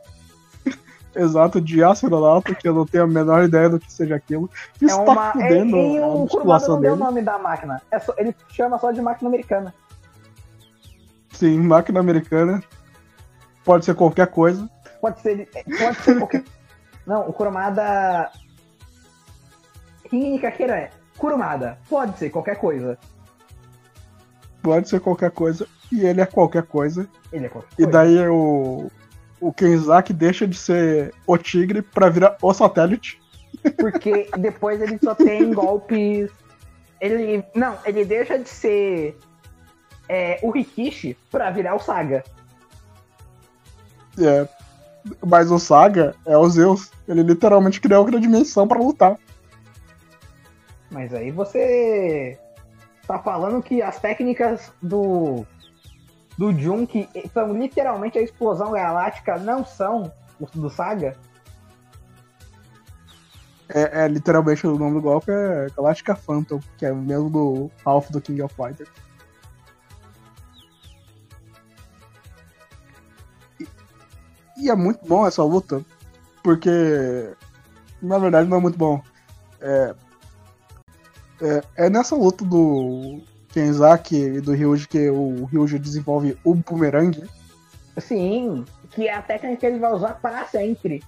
B: Exato, de astronauta, que eu não tenho a menor ideia do que seja aquilo. Que
A: É
B: está
A: uma.
B: fudendo
A: e, e
B: a
A: o Kurumada não deu o nome da máquina. É só- ele chama só de máquina americana.
B: Sim, máquina americana. Pode ser qualquer coisa.
A: Pode ser. Pode ser qualquer. Não, o Kurumada. Rini Kakera é. Kurumada. Pode ser qualquer coisa.
B: Pode ser qualquer coisa. E ele é qualquer coisa.
A: Ele é qualquer
B: E
A: coisa.
B: daí o. O Kenzaki deixa de ser o tigre pra virar o satélite.
A: Porque depois ele só tem golpes. Ele. Não, ele deixa de ser é, o Rikishi pra virar o Saga.
B: É. Mas o Saga é o Zeus. Ele literalmente criou outra dimensão pra lutar.
A: Mas aí você tá falando que as técnicas do do Jun, que são literalmente a explosão galáctica, não são os do Saga?
B: É, é, literalmente o nome do golpe é Galactica Phantom, que é o mesmo do Ralph do King of Fighters. E, e é muito bom essa luta, porque na verdade não é muito bom. É, é, é nessa luta do Kenzaki e do Ryuji que o Ryuji desenvolve o boomerang.
A: Sim, que é a técnica que ele vai usar para sempre.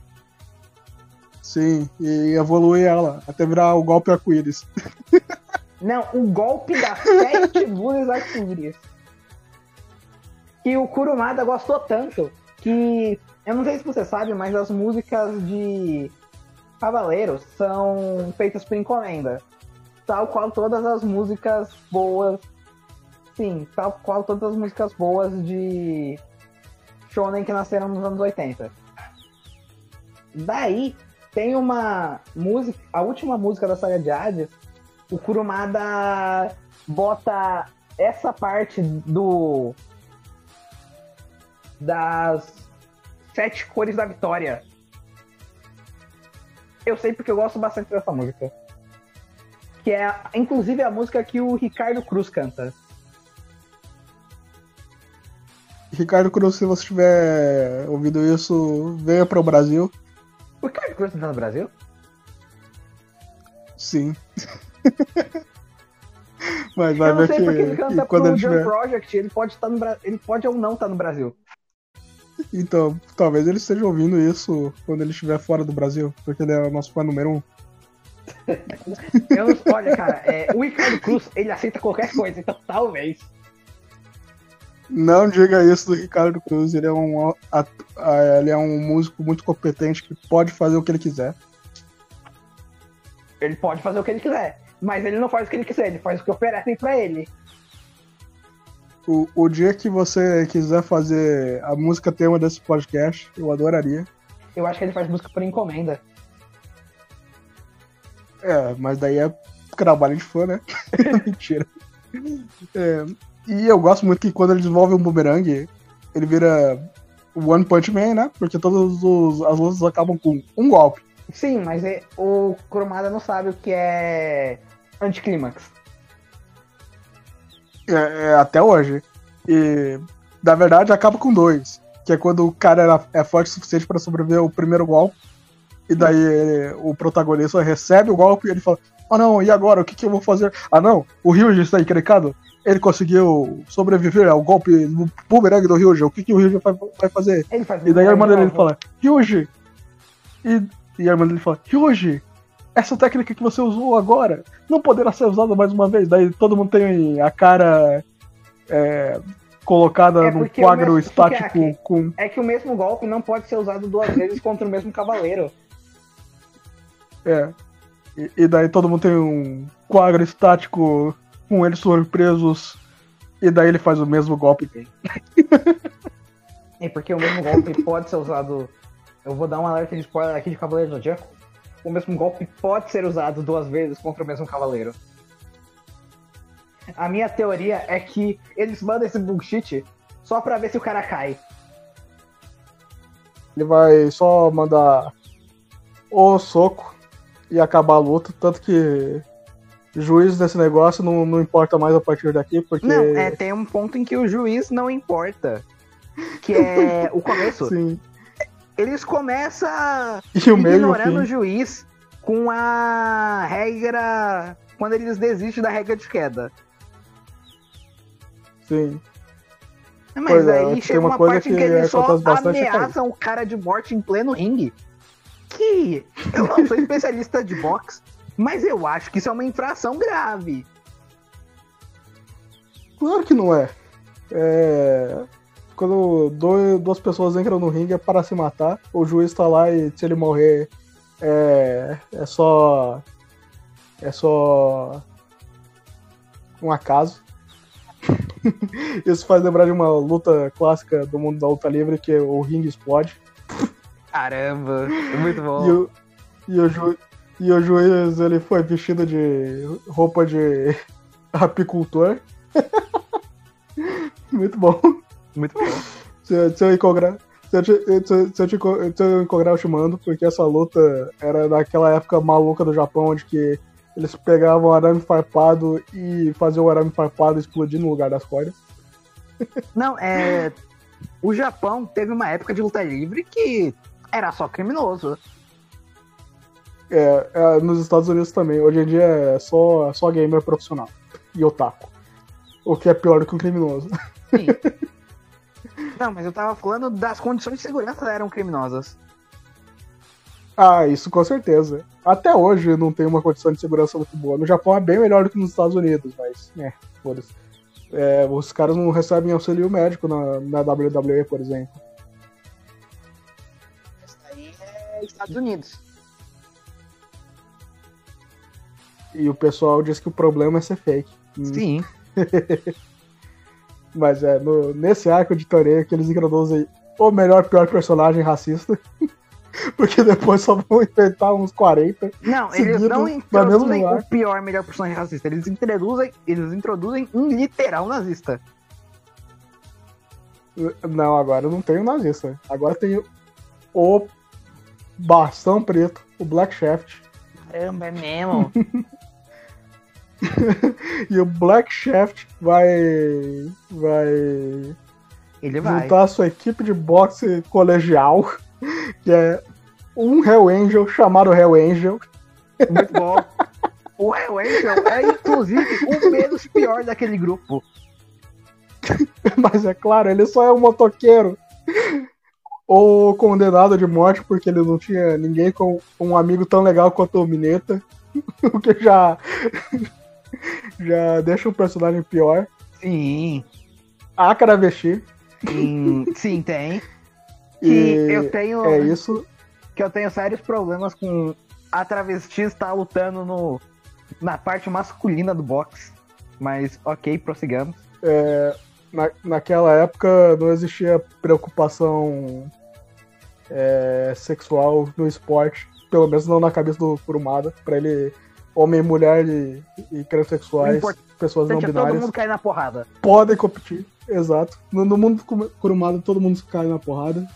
B: Sim, e evolui ela até virar o golpe arco-íris.
A: Não, o golpe das sete luzes arco-íris. Que o Kurumada gostou tanto que. Eu não sei se você sabe, mas as músicas de Cavaleiros são feitas por encomenda. Tal qual todas as músicas boas. Sim, tal qual todas as músicas boas de Shonen que nasceram nos anos 80. Daí tem uma música, a última música da saga de Hades, o Kurumada bota essa parte do. das sete cores da vitória. Eu sei porque eu gosto bastante dessa música. Que é, inclusive, a música que o Ricardo Cruz canta.
B: Ricardo Cruz, se você estiver ouvindo isso, venha para o Brasil.
A: O Ricardo Cruz tá no Brasil?
B: Sim. Mas vai
A: eu não sei
B: que,
A: porque ele canta
B: quando
A: pro
B: tiver.
A: Project, ele pode, estar no Bra... ele pode ou não estar no Brasil.
B: Então, talvez ele esteja ouvindo isso quando ele estiver fora do Brasil, porque ele é o nosso fã número um.
A: Eu não- olha, cara, é, o Ricardo Cruz, ele aceita qualquer coisa, então talvez.
B: Não diga isso do Ricardo Cruz, ele é um, ah, ele é um músico muito competente que pode fazer o que ele quiser.
A: Ele pode fazer o que ele quiser, mas ele não faz o que ele quiser, ele faz o que oferecem pra ele.
B: O, o dia que você quiser fazer a música tema desse podcast, eu adoraria.
A: Eu acho que ele faz música por encomenda.
B: É, mas daí é trabalho de fã, né? Mentira. É, e eu gosto muito que quando ele desenvolve um boomerang, ele vira o One Punch Man, né? Porque todas as lutas acabam com um golpe.
A: Sim, mas é- o Cromada não sabe o que é anticlímax.
B: É, é, até hoje. E, na verdade, acaba com dois. Que é quando o cara era- é forte o suficiente para sobreviver ao primeiro golpe. E daí ele- o protagonista recebe o golpe e ele fala: Ah não, e agora? O que, que eu vou fazer? Ah não, o Ryuji está encrencado. Ele conseguiu sobreviver ao golpe do boomerang do Ryuji. O que, que o Ryuji vai, vai fazer?
A: Faz
B: E daí a irmã
A: de
B: dele fala: Ryuji! E, e a irmã dele fala: Ryuji! Essa técnica que você usou agora não poderá ser usada mais uma vez. Daí todo mundo tem a cara é, colocada
A: É
B: num quadro
A: mesmo-
B: estático
A: aqui-
B: com.
A: É que o mesmo golpe não pode ser usado duas vezes contra o mesmo cavaleiro.
B: É. E, e daí todo mundo tem um quadro estático com eles surpresos. E daí ele faz o mesmo golpe.
A: É porque o mesmo golpe pode ser usado. Eu vou dar um alerta de spoiler aqui de Cavaleiro do Zodíaco. O mesmo golpe pode ser usado duas vezes contra o mesmo cavaleiro. A minha teoria é que eles mandam esse bullshit só pra ver se o cara cai.
B: Ele vai só mandar o soco e acabar a luta. Tanto que juiz desse negócio não, não importa mais a partir daqui, porque.
A: Não, é, tem um ponto em que o juiz não importa. Que é o começo.
B: Sim.
A: Eles começam
B: E o
A: ignorando o juiz com a regra. Quando eles desistem da regra de queda.
B: Sim.
A: Mas
B: Pois é,
A: aí
B: tem
A: chega
B: uma
A: uma,
B: coisa
A: parte em que
B: que
A: eles só
B: é
A: ameaçam o cara de morte em pleno ringue. Que eu não sou especialista de boxe, mas eu acho que isso é uma infração grave.
B: Claro que não é. É. Quando dois, duas pessoas entram no ringue é para se matar, o juiz tá lá e se ele morrer é, é só. É só. Um acaso. Isso faz lembrar de uma luta clássica do mundo da luta livre que o ringue explode.
A: Caramba, muito
B: E
A: bom.
B: o, e, o ju, e o juiz ele foi vestido de roupa de apicultor. Muito bom.
A: Muito bom.
B: Se, se eu encontrar. Se eu, te, se, eu- se eu te se eu encontrar, eu te mando, porque essa luta era daquela época maluca do Japão, onde que eles pegavam o arame farpado e faziam o arame farpado explodir no lugar das cordas.
A: Não, é. O Japão teve uma época de luta livre que era só criminoso.
B: É, é, nos Estados Unidos também. Hoje em dia é só, só gamer profissional. E otaku. O que é pior do que um criminoso.
A: Sim. Não, mas eu tava falando das condições de segurança eram criminosas.
B: Ah, isso com certeza. Até hoje não tem uma condição de segurança muito boa. No Japão é bem melhor do que nos Estados Unidos, mas, é, foda-se. É, os caras não recebem auxílio médico na, na WWE, por exemplo.
A: Estados Unidos.
B: E o pessoal diz que o problema é ser fake. Hum,
A: Sim.
B: Mas é, no- nesse arco de torneio que eles introduzem o melhor pior personagem racista. Porque depois só vão inventar uns 40.
A: Não, eles não introduzem o pior, melhor personagem racista. Eles introduzem, eles introduzem um literal nazista.
B: Não, agora não tem o nazista. Agora tem o bastão preto, o Black Shaft.
A: Caramba, é mesmo?
B: E o Black Shaft vai. vai
A: Ele vai.
B: juntar a sua equipe de boxe colegial, que é um Hell Angel chamado Hell Angel.
A: Muito bom. O Hell Angel é, inclusive, o menos pior daquele grupo.
B: Mas é claro, ele só é um motoqueiro. Ou condenado de morte porque ele não tinha ninguém com um amigo tão legal quanto o Mineta. O que já. já deixa o personagem pior.
A: Sim.
B: A Caravesti.
A: Sim, sim tem.
B: E
A: Que eu tenho.
B: é isso.
A: Que eu tenho sérios problemas com a travesti estar lutando no, na parte masculina do boxe. Mas ok, prossigamos.
B: É, na, naquela época não existia preocupação é, sexual no esporte, pelo menos não na cabeça do Kurumada, pra ele, homem, mulher e, e transexuais, pessoas não
A: é todo
B: binárias,
A: mundo cair na porrada.
B: podem competir, exato. No, no mundo do Kurumada todo mundo cai na porrada.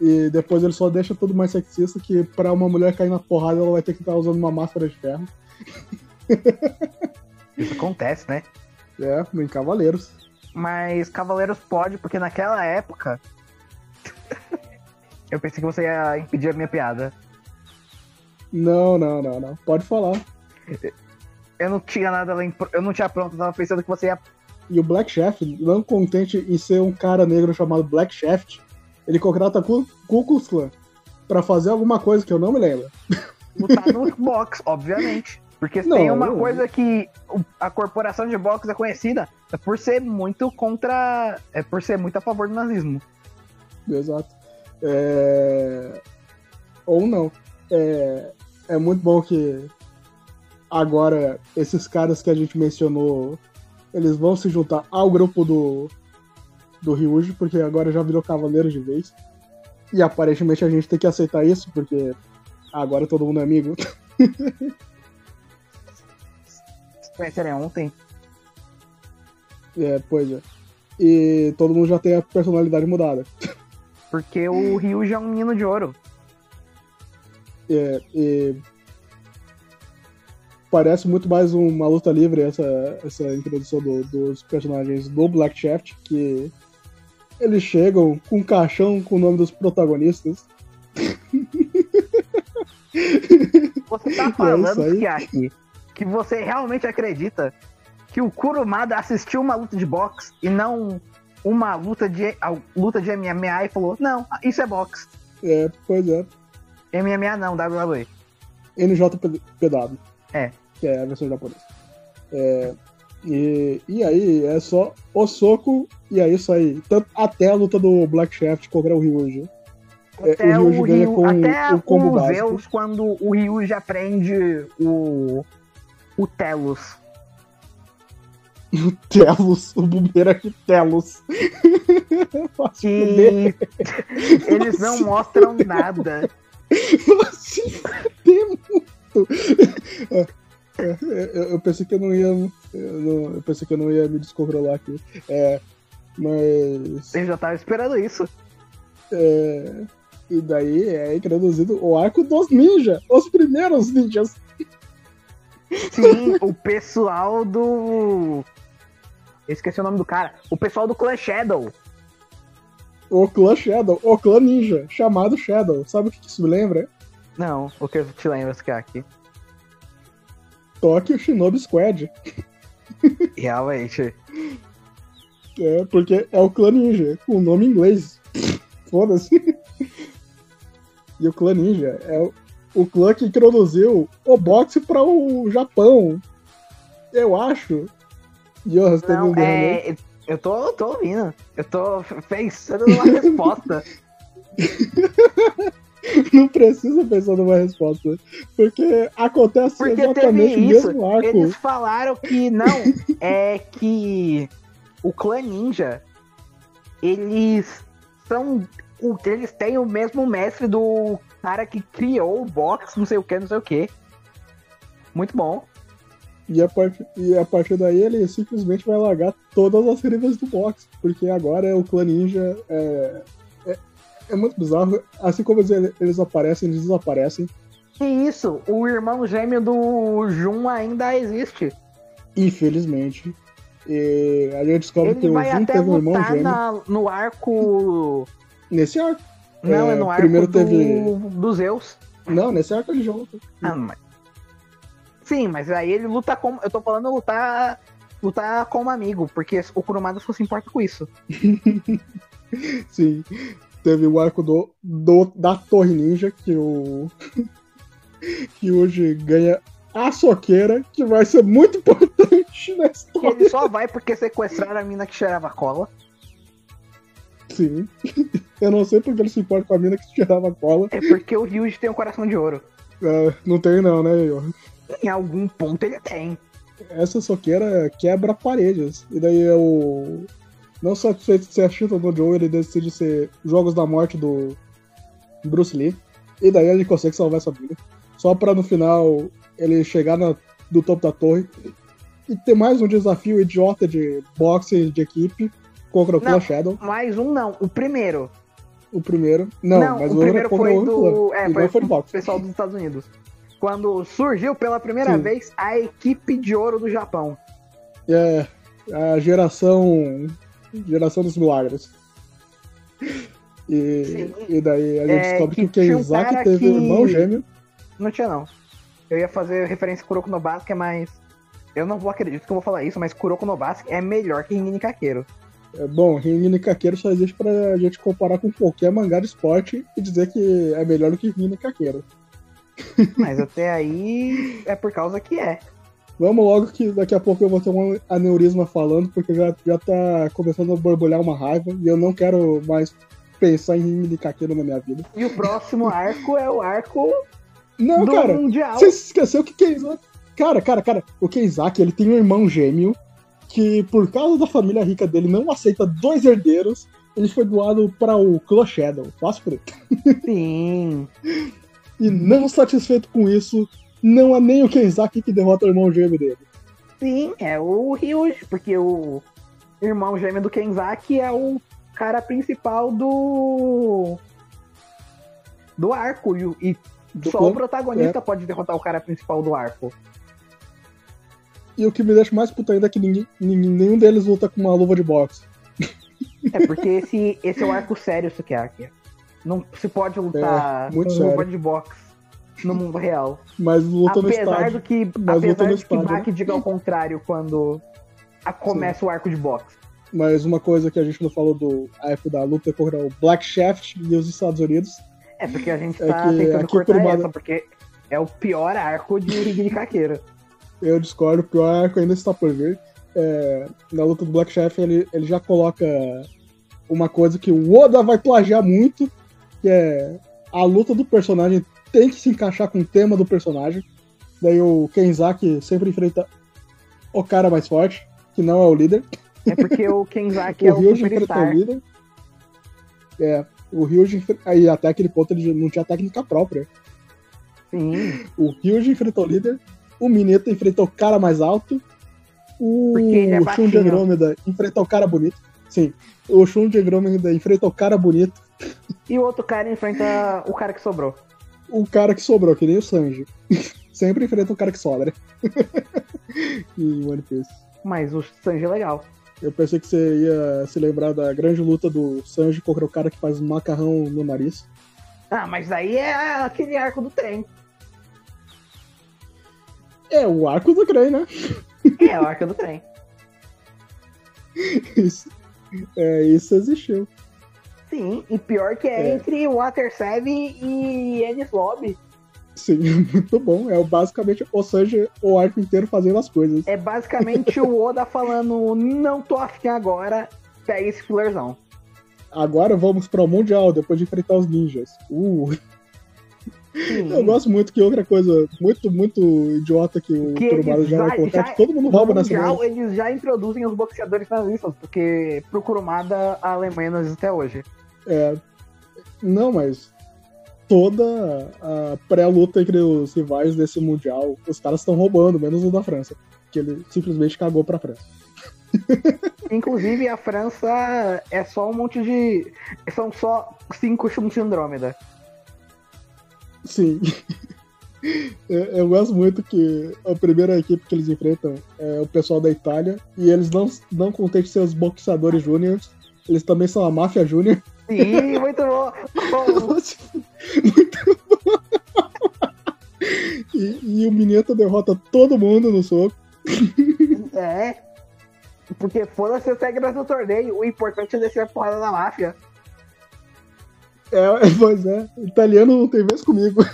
B: E depois ele só deixa tudo mais sexista que pra uma mulher cair na porrada ela vai ter que estar usando uma máscara de ferro.
A: Isso acontece, né?
B: É, em Cavaleiros.
A: Mas Cavaleiros pode, porque naquela época. eu pensei que você ia impedir a minha piada.
B: Não, não, não, não. Pode falar.
A: Eu não tinha nada além. Eu não tinha pronto, eu tava pensando que você ia.
B: E o Black Shaft, não contente em ser um cara negro chamado Black Shaft, ele contrata Ku Ku Klux Klan pra fazer alguma coisa que eu não me lembro.
A: lutar no box, obviamente. Porque
B: Não,
A: tem uma
B: não.
A: coisa que a corporação de boxe é conhecida por ser muito contra. É por ser muito a favor do nazismo.
B: Exato. É... Ou não. É... é muito bom que agora esses caras que a gente mencionou, eles vão se juntar ao grupo do, do Ryuji, porque agora já virou cavaleiro de vez. E aparentemente a gente tem que aceitar isso, porque agora todo mundo é amigo.
A: Conheceram ontem.
B: É, pois é. E todo mundo já tem a personalidade mudada.
A: Porque o Ryu já é um menino de ouro.
B: É, e parece muito mais uma luta livre essa, essa introdução do- dos personagens do Black Shaft, que eles chegam com um caixão com o nome dos protagonistas.
A: Você tá
B: É
A: falando,
B: aí.
A: Kiaki, que você realmente acredita que o Kurumada assistiu uma luta de boxe e não uma luta de, luta de MMA e falou: Não, isso é boxe.
B: É, pois é,
A: MMA não, WWE.
B: NJPW.
A: É.
B: Que é a versão japonesa. É, e, e aí é só o soco e é isso aí. Tanto, até a luta do Black Shaft contra o Ryuji. É,
A: Até
B: o
A: o,
B: Ryuji ganha
A: Ryu,
B: com
A: até
B: o combo
A: o
B: básico.
A: Zeus, quando o Ryu já prende o, o Telos.
B: Telos, o bumerangue Telos.
A: Que eles não mostram nada.
B: Se fuder muito. É, é, eu, eu pensei que eu não ia. Eu, não- eu pensei que eu não ia me descontrolar aqui. É, mas.
A: Eu já tava esperando isso.
B: é, e daí é introduzido o arco dos ninjas. Os primeiros ninjas.
A: Sim, o pessoal do. Eu esqueci o nome do cara. O pessoal do Clan Shadow.
B: O clã Shadow, o clã ninja, chamado Shadow. Sabe o que isso me lembra?
A: Não, o que eu te lembro que é aqui.
B: Tokyo Shinobi Squad.
A: Realmente.
B: É, porque é o clã ninja, com o nome em inglês. Foda-se. E o clã ninja é o, o clã que introduziu o boxe para o Japão. Eu acho. Johan, você
A: Não, é. Eu tô, tô ouvindo. Eu tô pensando numa resposta.
B: Não precisa pensar numa resposta. Porque acontece
A: Porque
B: exatamente
A: teve
B: o
A: isso.
B: mesmo arco.
A: Eles falaram que não, é que o clã ninja, eles são. o, eles têm o mesmo mestre do cara que criou o box, não sei o que, não sei o que. Muito bom.
B: E a, part... e a partir daí ele simplesmente vai largar todas as rivas do box, porque agora é o clã ninja. É, é, é muito bizarro. Assim como eles, eles aparecem, eles desaparecem.
A: Que isso? O irmão gêmeo do Jun ainda existe.
B: Infelizmente. E a gente descobre
A: Ele
B: que o Jun teve um irmão gêmeo.
A: na- no arco.
B: Nesse arco.
A: Não, é,
B: É,
A: no arco
B: primeiro
A: do,
B: teve-
A: do Zeus.
B: Não, nesse arco ele joga.
A: Ah, mas... Sim, mas aí ele luta como. Eu tô falando lutar. Lutar como amigo, porque o Kurumada só se importa com isso.
B: Sim. Teve o arco do, do- da Torre Ninja, que o. que hoje ganha a soqueira, que vai ser muito importante na história.
A: ele só vai porque sequestraram a mina que cheirava cola.
B: Sim. Eu não sei porque ele se importa com a mina que tirava cola.
A: É porque o Ryuji tem um coração de ouro.
B: É, não tem não, né, Igor?
A: Em algum ponto ele tem.
B: Essa soqueira quebra paredes. E daí o. Não satisfeito de ser a Chita do Joe, ele decide ser Jogos da Morte do Bruce Lee. E daí ele consegue salvar essa vida. Só pra no final ele chegar na, do topo da torre e ter mais um desafio idiota de boxe de equipe contra o
A: Não.
B: Clan Shadow.
A: Mais um não, o primeiro.
B: O primeiro. Não, mas
A: o
B: o
A: primeiro
B: é
A: foi do. É, foi,
B: foi
A: o
B: boxe.
A: pessoal dos Estados Unidos. Quando surgiu pela primeira
B: Sim.
A: vez a equipe de ouro do Japão.
B: É a geração. Geração dos milagres. E,
A: Sim.
B: e daí a gente
A: É,
B: descobre que,
A: que
B: o
A: tinha um
B: teve
A: que-
B: um irmão gêmeo.
A: Não tinha, não. Eu ia fazer referência a Kuroko no Basket, mas. Eu não vou acreditar que eu vou falar isso, mas Kuroko no Basket é melhor que Ringin Kakeiro.
B: É, bom, Rini Kakeiro só existe pra gente comparar com qualquer mangá de esporte e dizer que é melhor do que Rini Kakeiro.
A: Mas até aí é por causa que é.
B: Vamos logo que daqui a pouco eu vou ter um aneurisma falando, porque já, já tá começando a borbulhar uma raiva e eu não quero mais pensar em Rini Kakeiro na minha vida.
A: E o próximo arco é o arco
B: Não,
A: do
B: cara,
A: Mundial.
B: Você se esqueceu que Kenzaki. Cara, cara, cara, o Kenzaki ele tem um irmão gêmeo que, por causa da família rica dele, não aceita dois herdeiros. Ele foi doado para o Clan Shadow, fácil por ele.
A: Sim.
B: E não satisfeito com isso, não é nem o Kenzaki que derrota o irmão gêmeo dele.
A: Sim, é o Ryuji, porque o irmão gêmeo do Kenzaki é o cara principal do. do arco. E, e
B: Do
A: só
B: clã.
A: o protagonista pode derrotar o cara principal do arco.
B: E o que me deixa mais puto ainda é que ninguém, nenhum deles luta com uma luva de boxe.
A: É porque esse, esse é o arco sério, Sukiyaki. Não se pode lutar
B: É, muito
A: com
B: sério.
A: luva de boxe no mundo real.
B: Mas luta no
A: apesar
B: estádio.
A: do que,
B: Mas
A: apesar
B: no
A: do que
B: estádio,
A: Baki diga ao contrário quando a- começa o arco de boxe.
B: Mas uma coisa que a gente não falou do arco da luta contra o Black Shaft e os Estados Unidos.
A: É porque a gente
B: É
A: tá
B: que
A: tentando
B: aqui
A: cortar
B: por uma-
A: essa, porque é o pior arco de de Kakeira.
B: Eu discordo, o pior arco ainda está por vir. É, na luta do Black Chef, ele, ele já coloca uma coisa que o Oda vai plagiar muito, que é a luta do personagem tem que se encaixar com o tema do personagem. Daí o Kenzaki sempre enfrenta o cara mais forte, que não é o líder.
A: É porque o Kenzaki é
B: o
A: o
B: Ryuji enfrenta o líder. É, o Ryuji aí até aquele ponto ele não tinha técnica própria.
A: Sim,
B: O Ryuji enfrenta o líder, o Mineta enfrenta o cara mais alto, o
A: é
B: Shun de Andrômeda enfrenta o cara bonito. Sim, o Shun de Andrômeda enfrenta o cara bonito,
A: e o outro cara enfrenta o cara que sobrou.
B: o cara que sobrou, que nem o Sanji. Sempre enfrenta o cara que sobra. em One Piece.
A: Mas o Sanji é legal.
B: Eu pensei que você ia se lembrar da grande luta do Sanji contra o cara que faz macarrão no nariz.
A: Ah, mas aí é aquele arco do trem.
B: É o arco do trem, né?
A: É o arco do trem.
B: Isso, é, isso existiu.
A: Sim, e pior que é,
B: É.
A: entre Water 7 e Ennis Lobby.
B: Sim, muito bom. É basicamente o Sanji o arco inteiro fazendo as coisas.
A: É basicamente o Oda falando, não tô afim agora, pega esse fillerzão.
B: Agora vamos para o Mundial, depois de enfrentar os ninjas. Uh,
A: Sim.
B: eu gosto muito que outra coisa muito, muito idiota que o Kurumada já vai
A: já-
B: colocar,
A: já-
B: que todo mundo rouba nessa
A: Mundial, eles já introduzem os boxeadores nas listas, porque pro Kurumada a Alemanha não existe até hoje.
B: É, Não, mas toda a pré-luta entre os rivais desse Mundial, os caras estão roubando, menos o da França. Que ele simplesmente cagou pra França.
A: Inclusive, a França é só um monte de. São só cinco chumos de Andrômeda.
B: Sim. Eu gosto muito que a primeira equipe que eles enfrentam é o pessoal da Itália e eles não, não contêm ser os boxeadores júniores, eles também são a máfia júnior.
A: Sim, muito bom.
B: muito bom. E, e, o Mineta derrota todo mundo no soco.
A: É. Porque foda-se as regras do torneio. O importante é descer a porrada da máfia.
B: É, pois é. Italiano não tem vez comigo.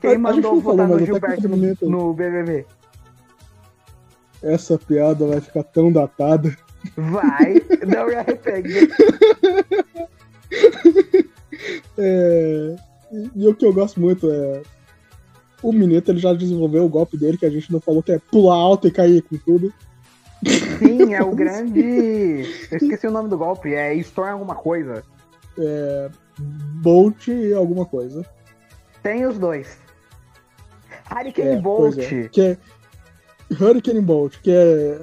A: Quem mandou votar no Gilberto no, no BBB?
B: Essa piada vai ficar tão datada.
A: Vai, não me arrependo.
B: é, e, o que eu gosto muito é. O Mineta ele já desenvolveu o golpe dele, que a gente não falou, que é pular alto e cair com tudo.
A: Sim, é o grande. Eu esqueci o nome do golpe, é Storm alguma coisa.
B: É. Bolt alguma coisa.
A: Tem os dois. Hurricane é, Bolt. É,
B: que é Hurricane Bolt, que é.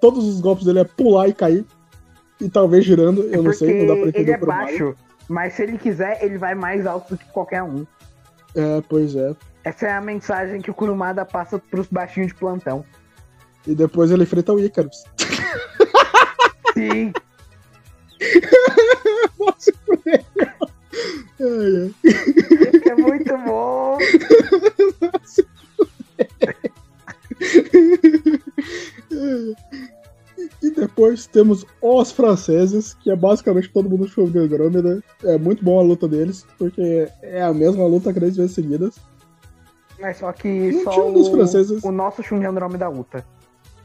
B: Todos os golpes dele é pular e cair. E talvez girando, eu é não sei, não dá pra entender.
A: Ele é baixo, mas se ele quiser, ele vai mais alto do que qualquer um.
B: É, pois é.
A: Essa é a mensagem que o Kurumada passa pros baixinhos de plantão.
B: E depois ele enfrenta o Icarus.
A: Sim.
B: Nossa,
A: é muito bom.
B: E depois temos os franceses, que é basicamente todo mundo show de Andrômeda. É muito bom a luta deles, porque é a mesma luta três vezes seguidas.
A: Mas só que só o, franceses... o nosso Shun de Andrômeda luta.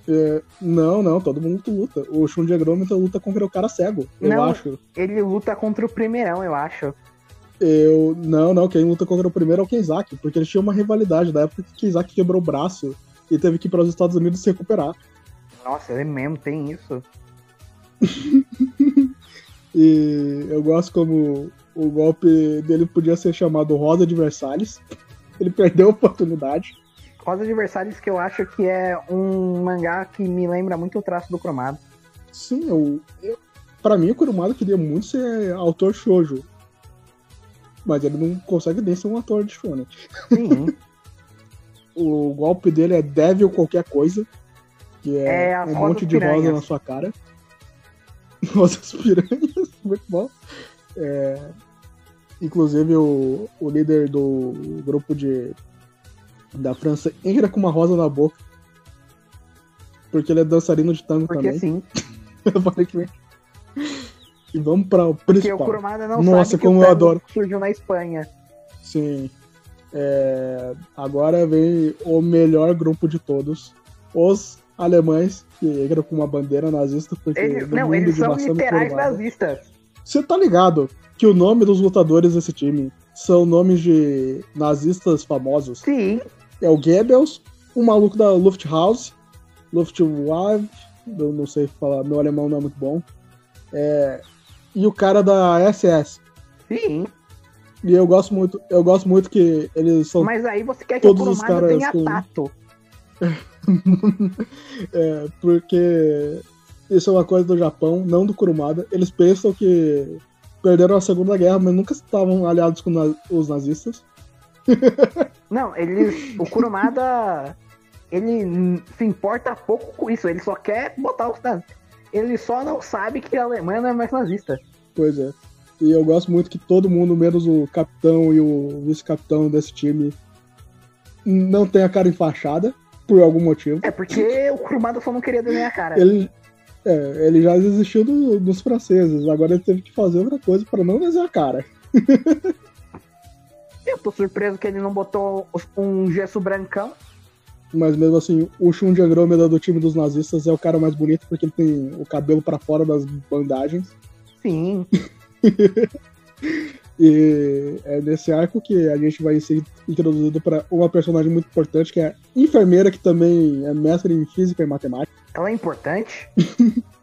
B: É, não, não, todo mundo luta. O Shun de Andrômeda luta contra o cara cego, eu
A: não,
B: acho.
A: Ele luta contra o primeirão, eu acho.
B: Eu. Não, não, quem luta contra o primeiro é o Kenzaki, porque eles tinham uma rivalidade da época que o Kenzaki quebrou o braço e teve que ir para os Estados Unidos se recuperar.
A: Nossa, ele mesmo tem isso.
B: e eu gosto como o golpe dele podia ser chamado Rosa de Versalhes. Ele perdeu a oportunidade.
A: Rosa de Versalhes que eu acho que é um mangá que me lembra muito o traço do Cromado.
B: Sim, eu, eu, pra mim o Kurumada queria muito ser autor shoujo. Mas ele não consegue nem ser um ator de shonen.
A: Sim.
B: o golpe dele é Devil qualquer coisa. Que é, é um monte de piranhas. rosa na sua cara. Rosas piranhas, muito bom. É, inclusive o, o líder do grupo de da França entra com uma rosa na boca. Porque ele é dançarino de tango
A: porque
B: também.
A: sim.
B: Aparentemente. E vamos para o principal.
A: Porque o Kurumada não
B: Nossa,
A: sabe
B: como eu adoro.
A: surgiu na Espanha.
B: Sim. É, agora vem o melhor grupo de todos. Os alemães, que entram com uma bandeira nazista. Porque
A: eles, não, eles são literais nazistas.
B: Você tá ligado que o nome dos lutadores desse time são nomes de nazistas famosos?
A: Sim.
B: É o Goebbels, o maluco da Lufthansa, Luftwaffe, eu não sei falar, meu alemão não é muito bom. É, e o cara da SS.
A: Sim.
B: E eu gosto muito, eu gosto muito que eles são.
A: Mas aí você quer que todos o os caras tenha com... tato.
B: é, porque isso é uma coisa do Japão, não do Kurumada. Eles pensam que perderam a Segunda Guerra, mas nunca estavam aliados com os nazistas.
A: não, eles. O Kurumada. Ele se importa pouco com isso, ele só quer botar os nazistas. Ele só não sabe que a Alemanha não é mais nazista.
B: Pois é. E eu gosto muito que todo mundo, menos o capitão e o vice-capitão desse time, não tem a cara enfaixada, por algum motivo.
A: É, porque o Kurumada só não queria desenhar a cara.
B: Ele, é, ele já desistiu do, dos franceses, agora ele teve que fazer outra coisa para não desenhar a cara.
A: eu tô surpreso que ele não botou um gesso brancão.
B: Mas mesmo assim, o Shun de Andrômeda do time dos nazistas é o cara mais bonito porque ele tem o cabelo para fora das bandagens.
A: Sim.
B: e é nesse arco que a gente vai ser introduzido para uma personagem muito importante, que é a enfermeira, que também é mestre em física e matemática.
A: Ela é importante?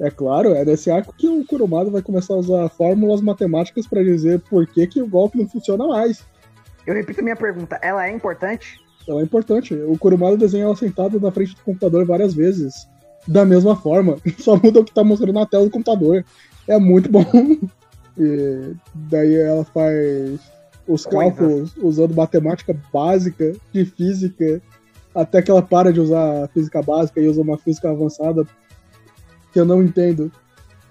B: É claro, é nesse arco que o Kurumada vai começar a usar fórmulas matemáticas para dizer por que, que o golpe não funciona mais.
A: Eu repito a minha pergunta, ela é importante?
B: Ela é importante. O Kurumada desenha ela sentada na frente do computador várias vezes. Da mesma forma. Só muda o que tá mostrando na tela do computador. É muito bom. E daí ela faz os cálculos usando matemática básica de física. Até que ela para de usar física básica e usa uma física avançada. Que eu não entendo.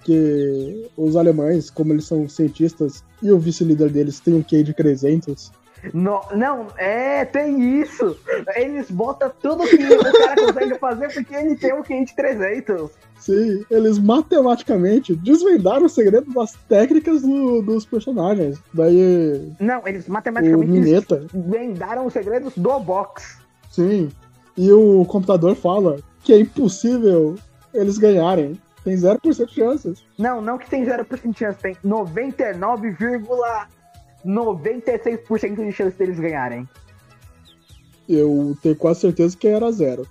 B: Que os alemães, como eles são cientistas, e o vice-líder deles tem um QI de 300
A: no, não, é, tem isso. Eles botam tudo que o cara consegue fazer porque ele tem um QI de 300.
B: Sim, eles matematicamente desvendaram os segredos das técnicas do, dos personagens. Daí.
A: Não, eles matematicamente desvendaram os segredos do box.
B: Sim, e o computador fala que é impossível eles ganharem. Tem 0% de chances.
A: Não, não que tem 0% de chance, tem 99, 96% de chance deles ganharem.
B: Eu tenho quase certeza que era zero.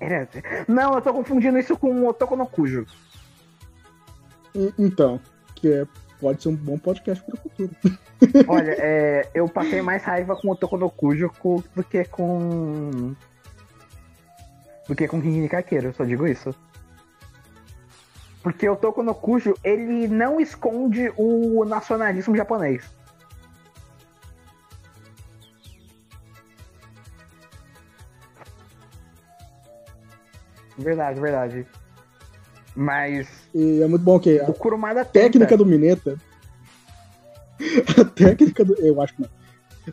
A: Era... Não, eu tô confundindo isso com o Otoko no Cujo.
B: Então, que é, pode ser um bom podcast para o futuro.
A: Olha, é, eu passei mais raiva com o Otoko no Cujo do que com. Do que com King Kakeiro, só digo isso. Porque o Toko no Kujo, ele não esconde o nacionalismo japonês. Verdade, verdade. Mas.
B: E é muito bom que
A: o Kurumada
B: a técnica do Mineta. a técnica do. Eu acho que não.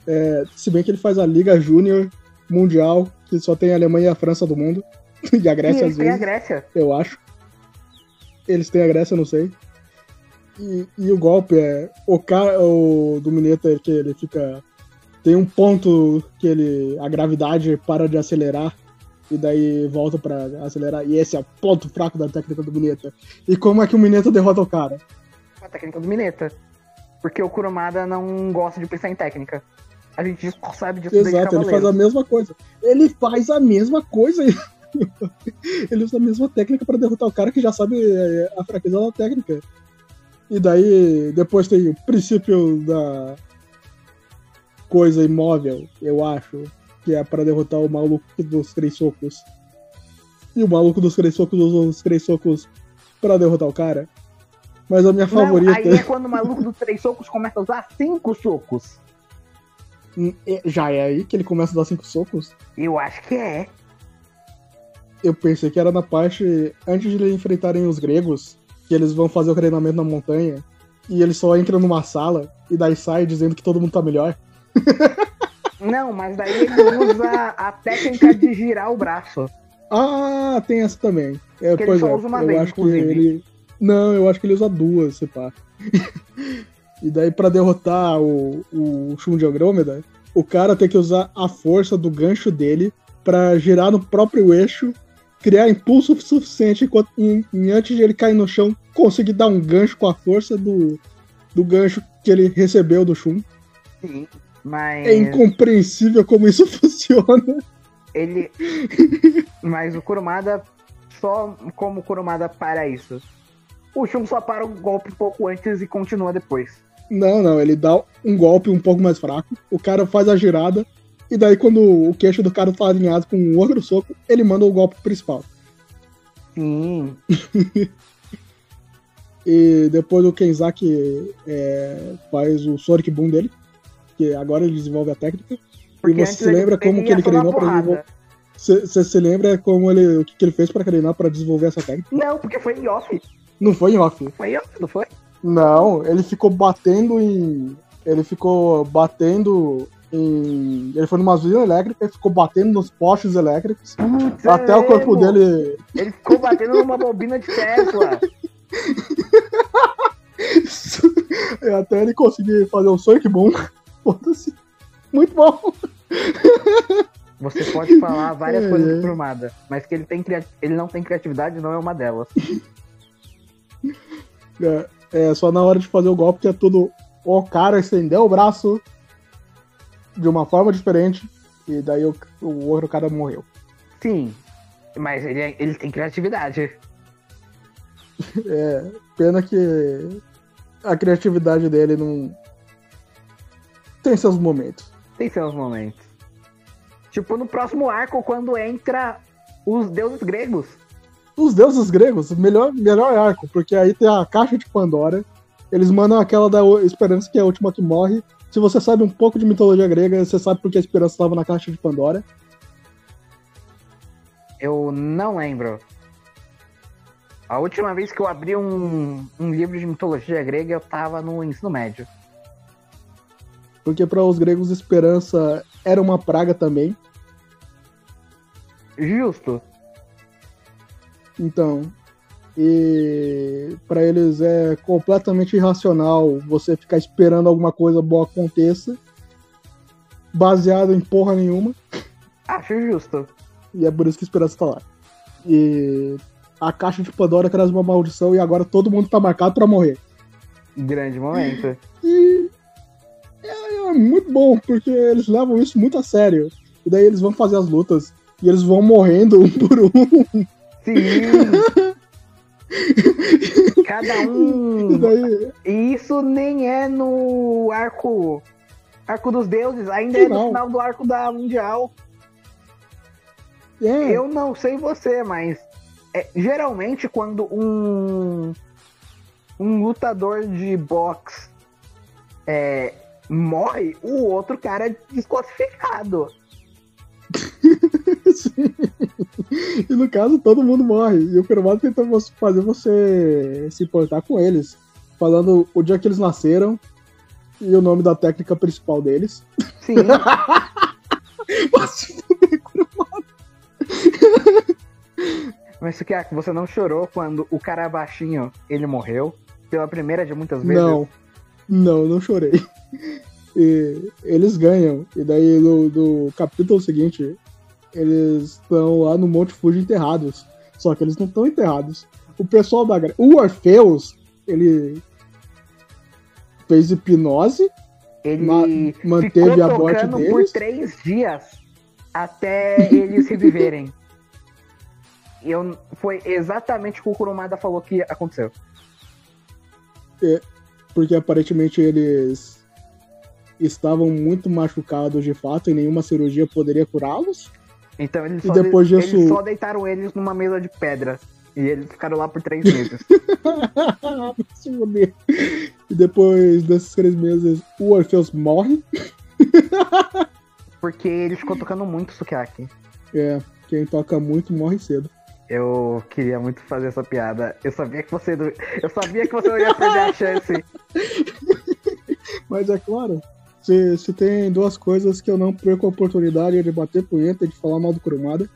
B: É, se bem que ele faz a Liga Júnior Mundial, que só tem a Alemanha e a França do mundo. e a Grécia e às vezes. Tem a
A: Grécia.
B: Eu acho eles têm a Grécia, não sei. E, e, o golpe é. O cara o, do Mineta que ele fica. Tem um ponto que ele. A gravidade para de acelerar. E daí volta para acelerar. E esse é o ponto fraco da técnica do Mineta. E como é que o Mineta derrota o cara?
A: A técnica do Mineta. Porque o Kurumada não gosta de pensar em técnica. A gente sabe disso
B: Exato, ele faz a mesma coisa. Ele faz a mesma coisa. ele usa a mesma técnica para derrotar o cara que já sabe é, a fraqueza da técnica. E daí, depois tem o princípio da coisa imóvel, eu acho, que é para derrotar o maluco dos três socos. E o maluco dos três socos usa os três socos para derrotar o cara. Mas a minha Não, favorita.
A: Aí é quando o maluco dos três socos começa a usar cinco socos.
B: Já é aí que ele começa a dar cinco socos?
A: Eu acho que é
B: eu pensei que era na parte antes de eles enfrentarem os gregos, que eles vão fazer o treinamento na montanha, e eles só entram numa sala e daí sai dizendo que todo mundo tá melhor.
A: Não, mas daí ele usa a técnica de girar o braço.
B: Ah, tem essa também. É, que pois ele só é, usa uma eu vez, acho inclusive. que ele. Não, eu acho que ele usa duas, se pá. e daí, para derrotar o, o Shun de Andrômeda, o cara tem que usar a força do gancho dele para girar no próprio eixo criar impulso suficiente enquanto, em, em, antes de ele cair no chão, conseguir dar um gancho com a força do, do gancho que ele recebeu do Shun.
A: Sim, mas.
B: É incompreensível como isso funciona.
A: Ele. mas o Kurumada, só como o Kurumada para isso. O Shun só para o golpe um pouco antes e continua depois.
B: Não, não, ele dá um golpe um pouco mais fraco, o cara faz a girada, e daí, quando o queixo do cara tá alinhado com um outro soco, ele manda o golpe principal.
A: Sim.
B: e depois o Kenzaki é, faz o Sonic Boom dele, que agora ele desenvolve a técnica. Porque e você se lembra como que ele treinou pra desenvolver. Você se lembra como ele, o que, que ele fez pra treinar pra desenvolver essa técnica?
A: Não, porque foi em off.
B: Não foi em off.
A: Foi em off, não foi?
B: Não, ele ficou batendo em. Ele ficou batendo em... Ele foi numa usina elétrica e ficou batendo nos postes elétricos. Putz, até é, o corpo dele.
A: Ele ficou batendo numa bobina de Tesla.
B: até ele conseguir fazer um Sonic Boom. Foda-se. Muito bom.
A: Você pode falar várias é. coisas formada, mas que ele, tem ele não tem criatividade não é uma delas.
B: É, é, só na hora de fazer o golpe que é tudo. O cara estendeu o braço, de uma forma diferente, e daí o, o outro cara morreu.
A: Sim, mas ele, ele tem criatividade.
B: É, pena que a criatividade dele não. Tem seus momentos.
A: Tem seus momentos. Tipo, no próximo arco, quando entra os deuses gregos.
B: Os deuses gregos, melhor, melhor arco, porque aí tem a caixa de Pandora. Eles mandam aquela da Esperança, que é a última que morre. Se você sabe um pouco de mitologia grega, você sabe porque a Esperança estava na caixa de Pandora.
A: Eu não lembro. A última vez que eu abri um, um livro de mitologia grega, eu tava no ensino médio.
B: Porque para os gregos, esperança era uma praga também.
A: Justo.
B: Então, e para eles é completamente irracional você ficar esperando alguma coisa boa aconteça, baseado em porra nenhuma.
A: Acho justo.
B: E é por isso que a esperança tá lá. E a caixa de Pandora traz uma maldição e agora todo mundo tá marcado para morrer.
A: Grande momento.
B: E é, é, muito bom, porque eles levam isso muito a sério. E daí eles vão fazer as lutas e eles vão morrendo um por um.
A: Sim! Cada um.
B: E
A: isso nem é no arco. Arco dos deuses, ainda é no final do arco da Mundial.
B: É.
A: Eu não sei você, mas é, geralmente quando um um lutador de boxe é, morre, o outro cara é desclassificado.
B: Sim. E no caso, todo mundo morre. E o Kurumada tenta fazer você se importar com eles. Falando o dia que eles nasceram e o nome da técnica principal deles.
A: Sim.
B: Mas fuder, Kurumada.
A: Mas Sukiaki, você não chorou quando o cara baixinho ele morreu? Pela primeira de muitas vezes?
B: Não, não, não chorei. E eles ganham. E daí no, no capítulo seguinte, eles estão lá no Monte Fuji enterrados. Só que eles não estão enterrados. O pessoal da. O Orfeus, ele fez hipnose.
A: Ele
B: ma manteve a morte deles.
A: por três dias até eles reviverem. Eu, foi exatamente o que o Kurumada falou que aconteceu.
B: Porque aparentemente eles estavam muito machucados de fato e nenhuma cirurgia poderia curá-los.
A: Então eles só,
B: depois
A: de-
B: disso-
A: eles só deitaram eles numa mesa de pedra. E eles ficaram lá por três meses.
B: Se fuder. e depois desses três meses, o Orfeus morre.
A: porque ele ficou tocando muito Sukiyaki.
B: É, quem toca muito morre cedo.
A: Eu queria muito fazer essa piada. Eu sabia que você eu sabia que você não ia perder a chance.
B: Mas é claro, se, se tem duas coisas que eu não perco a oportunidade de bater punheta e de falar mal do Kurumada.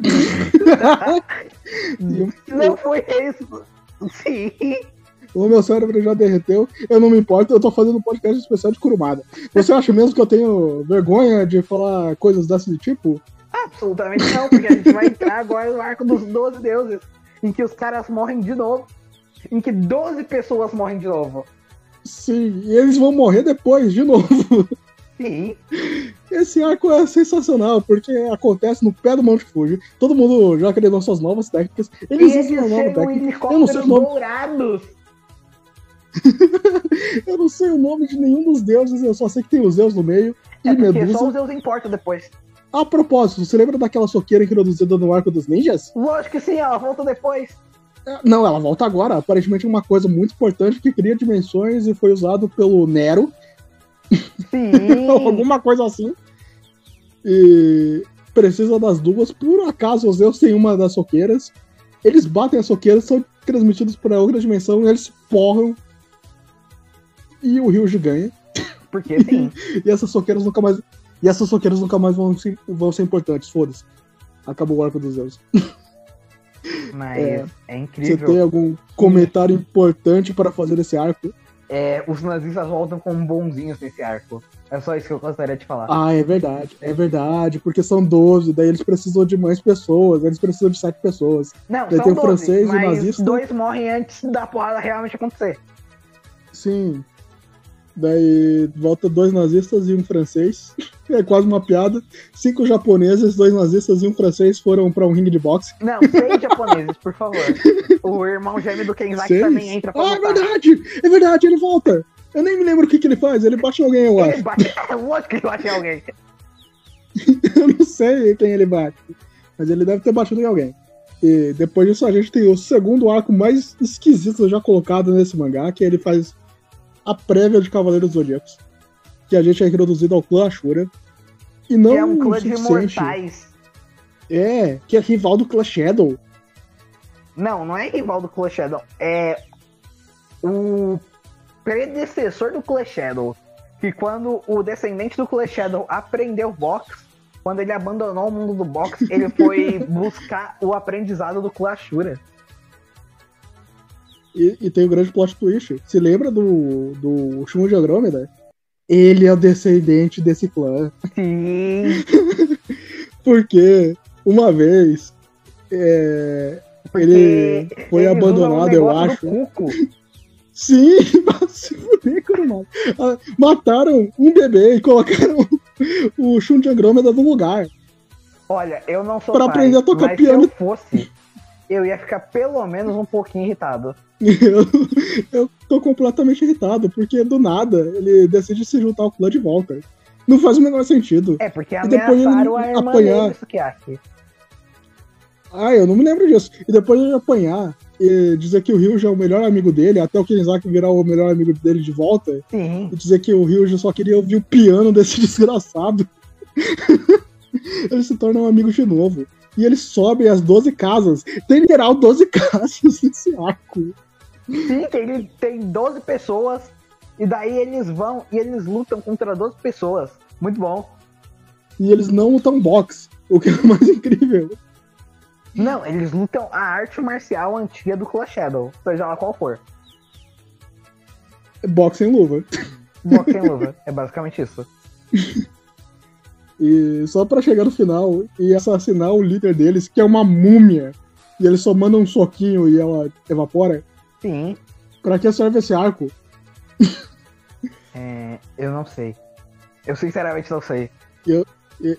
A: Não foi isso. Sim.
B: o meu cérebro já derreteu, eu não me importo, eu tô fazendo um podcast especial de Kurumada. Você acha mesmo que eu tenho vergonha de falar coisas desse tipo?
A: Absolutamente não, porque a gente vai entrar agora no arco dos 12 deuses, em que os caras morrem de novo. Em que 12 pessoas morrem de novo.
B: Sim, e eles vão morrer depois, de novo.
A: Sim.
B: Esse arco é sensacional, porque acontece no pé do Monte Fuji. Todo mundo já criou suas novas técnicas.
A: E
B: Eles
A: eles
B: usam uma nova técnica. Eu não sei o nome.
A: dourados.
B: Eu não sei o nome de nenhum dos deuses, eu só sei que tem os Zeus no meio. E
A: É porque
B: Medusa.
A: só os Zeus importam depois.
B: A propósito, você lembra daquela soqueira introduzida no arco dos ninjas?
A: Lógico que sim, ela volta depois.
B: Não, ela volta agora. Aparentemente é uma coisa muito importante que cria dimensões e foi usado pelo Nero,
A: Sim.
B: alguma coisa assim. E precisa das duas. Por acaso os Zeus têm uma das soqueiras. Eles batem as soqueiras, são transmitidos para outra dimensão, eles porram. E o Ryuji ganha.
A: Porque sim.
B: E essas soqueiras nunca mais. E essas soqueiras nunca mais vão, vão ser importantes, foda-se. Acabou o arco dos Zeus.
A: Mas
B: É.
A: é,
B: Você
A: incrível.
B: tem algum comentário importante para fazer esse arco?
A: É, os nazistas voltam como bonzinhos nesse arco. É só isso que eu gostaria de falar.
B: Ah, é verdade, é verdade, porque são 12, daí eles precisam de mais pessoas, eles precisam de 7 pessoas.
A: Não,
B: daí
A: são
B: tem o
A: 12,
B: francês, o
A: mas
B: nazista.
A: dois morrem antes da porrada realmente acontecer.
B: Sim. Daí volta dois nazistas e um francês. é quase uma piada. Cinco japoneses, dois nazistas e um francês foram para um ringue de boxe.
A: Não, seis japoneses, por favor. O irmão gêmeo do Kenzaki também entra pra
B: Ah, é
A: lutar.
B: verdade! É verdade, ele volta! Eu nem me lembro o que, que ele faz, ele bate em alguém, eu
A: Ele
B: acho.
A: bate, é lógico que ele bate em alguém.
B: Eu não sei quem ele bate. Mas ele deve ter batido em alguém. E depois disso a gente tem o segundo arco mais esquisito já colocado nesse mangá, que ele faz a prévia de Cavaleiros Zodíacos. Que a gente é introduzido ao clã Ashura. E não
A: Que é um clã de imortais.
B: É, que é rival do clã Shadow.
A: Não, não é rival do Clash Shadow. É o predecessor do Clash Shadow. Que quando o descendente do Clash Shadow aprendeu boxe, quando ele abandonou o mundo do boxe, ele foi buscar o aprendizado do Clã Ashura.
B: E, e tem o grande plot twist. Se lembra do, do Shun de Andrômeda? Ele é o descendente desse clã. Porque uma vez é,
A: Porque
B: ele foi
A: usam
B: abandonado,
A: um
B: eu acho. Sim, se fuder, Kurumada. Ah, Mataram um bebê e colocaram o Shun de Andrômeda no lugar.
A: Olha, eu não sou
B: Pra
A: pai,
B: aprender a tocar
A: mas
B: piano.
A: se eu fosse, eu ia ficar pelo menos um pouquinho irritado.
B: Eu, eu tô completamente irritado, porque do nada ele decide se juntar ao clã de volta. Não faz o menor sentido.
A: É, porque
B: depois ele
A: ameaçaram a irmã
B: apanhar.
A: dele, Sukiyaki.
B: Ah, eu não me lembro disso. E depois ele apanhar e dizer que o Ryuji é o melhor amigo dele, até o Kenzaki virar o melhor amigo dele de volta,
A: Sim.
B: e dizer que o Ryuji só queria ouvir o piano desse desgraçado. ele se torna um amigo de novo. E eles sobem as 12 casas. Tem literal 12 casas nesse arco.
A: Sim, tem, ele tem 12 pessoas, e daí eles vão e eles lutam contra 12 pessoas. Muito bom.
B: E eles não lutam boxe, o que é o mais incrível.
A: Não, eles lutam a arte marcial antiga do Clash Shadow, seja lá qual for.
B: Boxe sem luva.
A: Boxe sem luva. É basicamente isso.
B: E só pra chegar no final e assassinar o líder deles, que é uma múmia. E eles só mandam um soquinho e ela evapora.
A: Sim.
B: Pra que serve esse arco?
A: É, eu não sei. Eu sinceramente não sei.
B: Eu,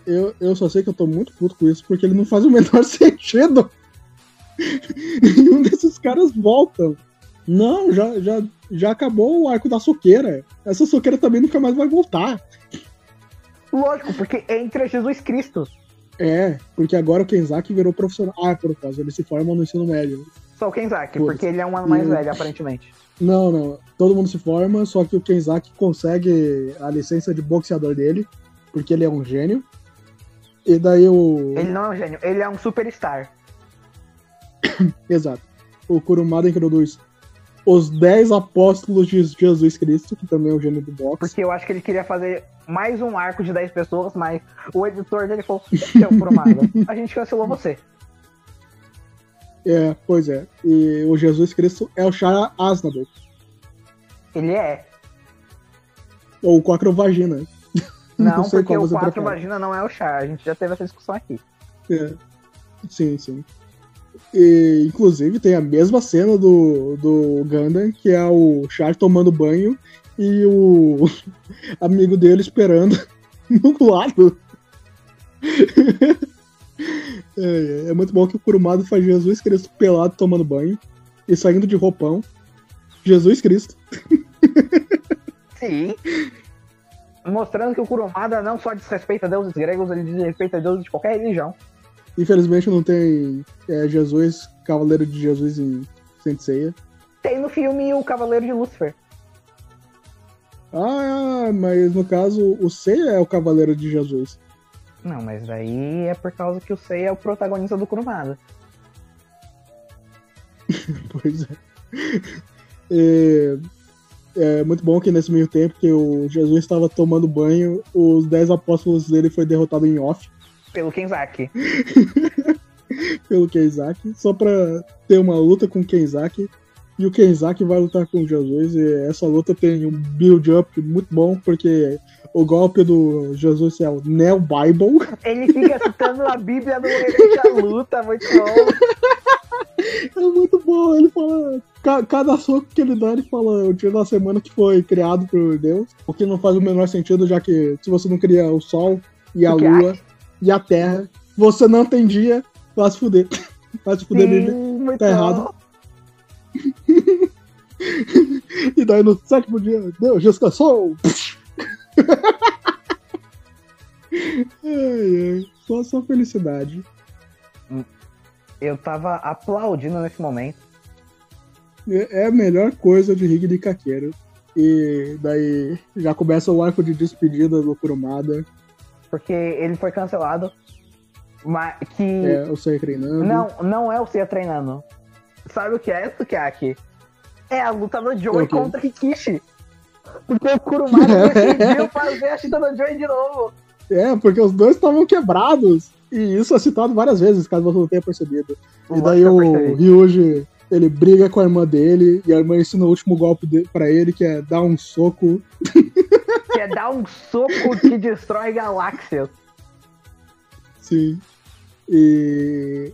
B: eu, eu só sei que eu tô muito puto com isso, porque ele não faz o menor sentido. Nenhum desses caras voltam. Não, já, já, já acabou o arco da soqueira. Essa soqueira também nunca mais vai voltar.
A: Lógico, porque entra Jesus Cristo.
B: É, porque agora o Kenzaki virou profissional. Ah, por causa, eles se formam no ensino médio.
A: Só o Kenzaki,
B: Foda-se.
A: porque ele é um ano mais
B: E-
A: velho, aparentemente.
B: Não, não. Todo mundo se forma, só que o Kenzaki consegue a licença de boxeador dele, porque ele é um gênio. E daí o.
A: Ele não é um gênio, ele é um superstar.
B: Exato. O Kurumada introduz os 10 apóstolos de Jesus Cristo, que também é o gênio do boxe.
A: Porque eu acho que ele queria fazer mais um arco de 10 pessoas, mas o editor dele falou: Seu a gente cancelou você.
B: É, pois é. E o Jesus Cristo é o Shara Aznavour,
A: Ele é.
B: ou o Quacro Vagina.
A: Não,
B: sei
A: porque o 4
B: prefere.
A: vagina não é o char. A gente já teve essa discussão aqui.
B: É. Sim, sim. E, inclusive, tem a mesma cena do, do Gundam, que é o Char tomando banho e o amigo dele esperando no lado. É, é muito bom que o Kurumada faz Jesus Cristo pelado tomando banho e saindo de roupão. Jesus Cristo.
A: Sim. Mostrando que o Kurumada não só desrespeita deuses gregos, ele desrespeita deuses de qualquer religião.
B: Infelizmente não tem é, Jesus, Cavaleiro de Jesus em Senseiya.
A: Tem no filme o Cavaleiro de Lúcifer.
B: Ah, mas no caso o Seiya é o Cavaleiro de Jesus.
A: Não, mas daí é por causa que o Sei é o protagonista do Kurumada.
B: Pois é. É, é muito bom que nesse meio tempo que o Jesus estava tomando banho, os dez apóstolos dele foi derrotado em off
A: Pelo Kenzaki.
B: pelo Kenzaki, só pra ter uma luta com o Kenzaki. E o Kenzaki vai lutar com Jesus. E essa luta tem um build-up muito bom, porque o golpe do Jesus é o Neo Bible.
A: Ele fica citando a Bíblia durante a luta, muito bom.
B: É muito bom. Ele fala ca- cada soco que ele dá, ele fala o dia da semana que foi criado por Deus. O que não faz o menor sentido, já que se você não cria o Sol e a Lua e a Terra, você não tem dia, vai se fuder. Vai se fuder,
A: muito
B: tá errado. E daí no sétimo dia, Deus descansou. ai, ai, só só felicidade.
A: Eu tava aplaudindo nesse momento.
B: É é a melhor coisa de Rig de Caqueiro. E daí já começa o arco de despedida do Kurumada.
A: Porque ele foi cancelado. Mas que.
B: É, o Sei treinando.
A: Não, não é o Cia treinando. Sabe o que é isso que é aqui? É a luta do
B: É
A: Joey
B: o quê?
A: contra Rikishi. Porque o Kurumada decidiu fazer a chita do Joey de novo.
B: É, porque os dois estavam quebrados. E isso é citado várias vezes, caso você não tenha percebido. E daí o. Ryuji, ele briga com a irmã dele, e a irmã ensina o último golpe de, pra ele, que é dar um soco.
A: Que é dar um soco que destrói galáxias.
B: Sim. E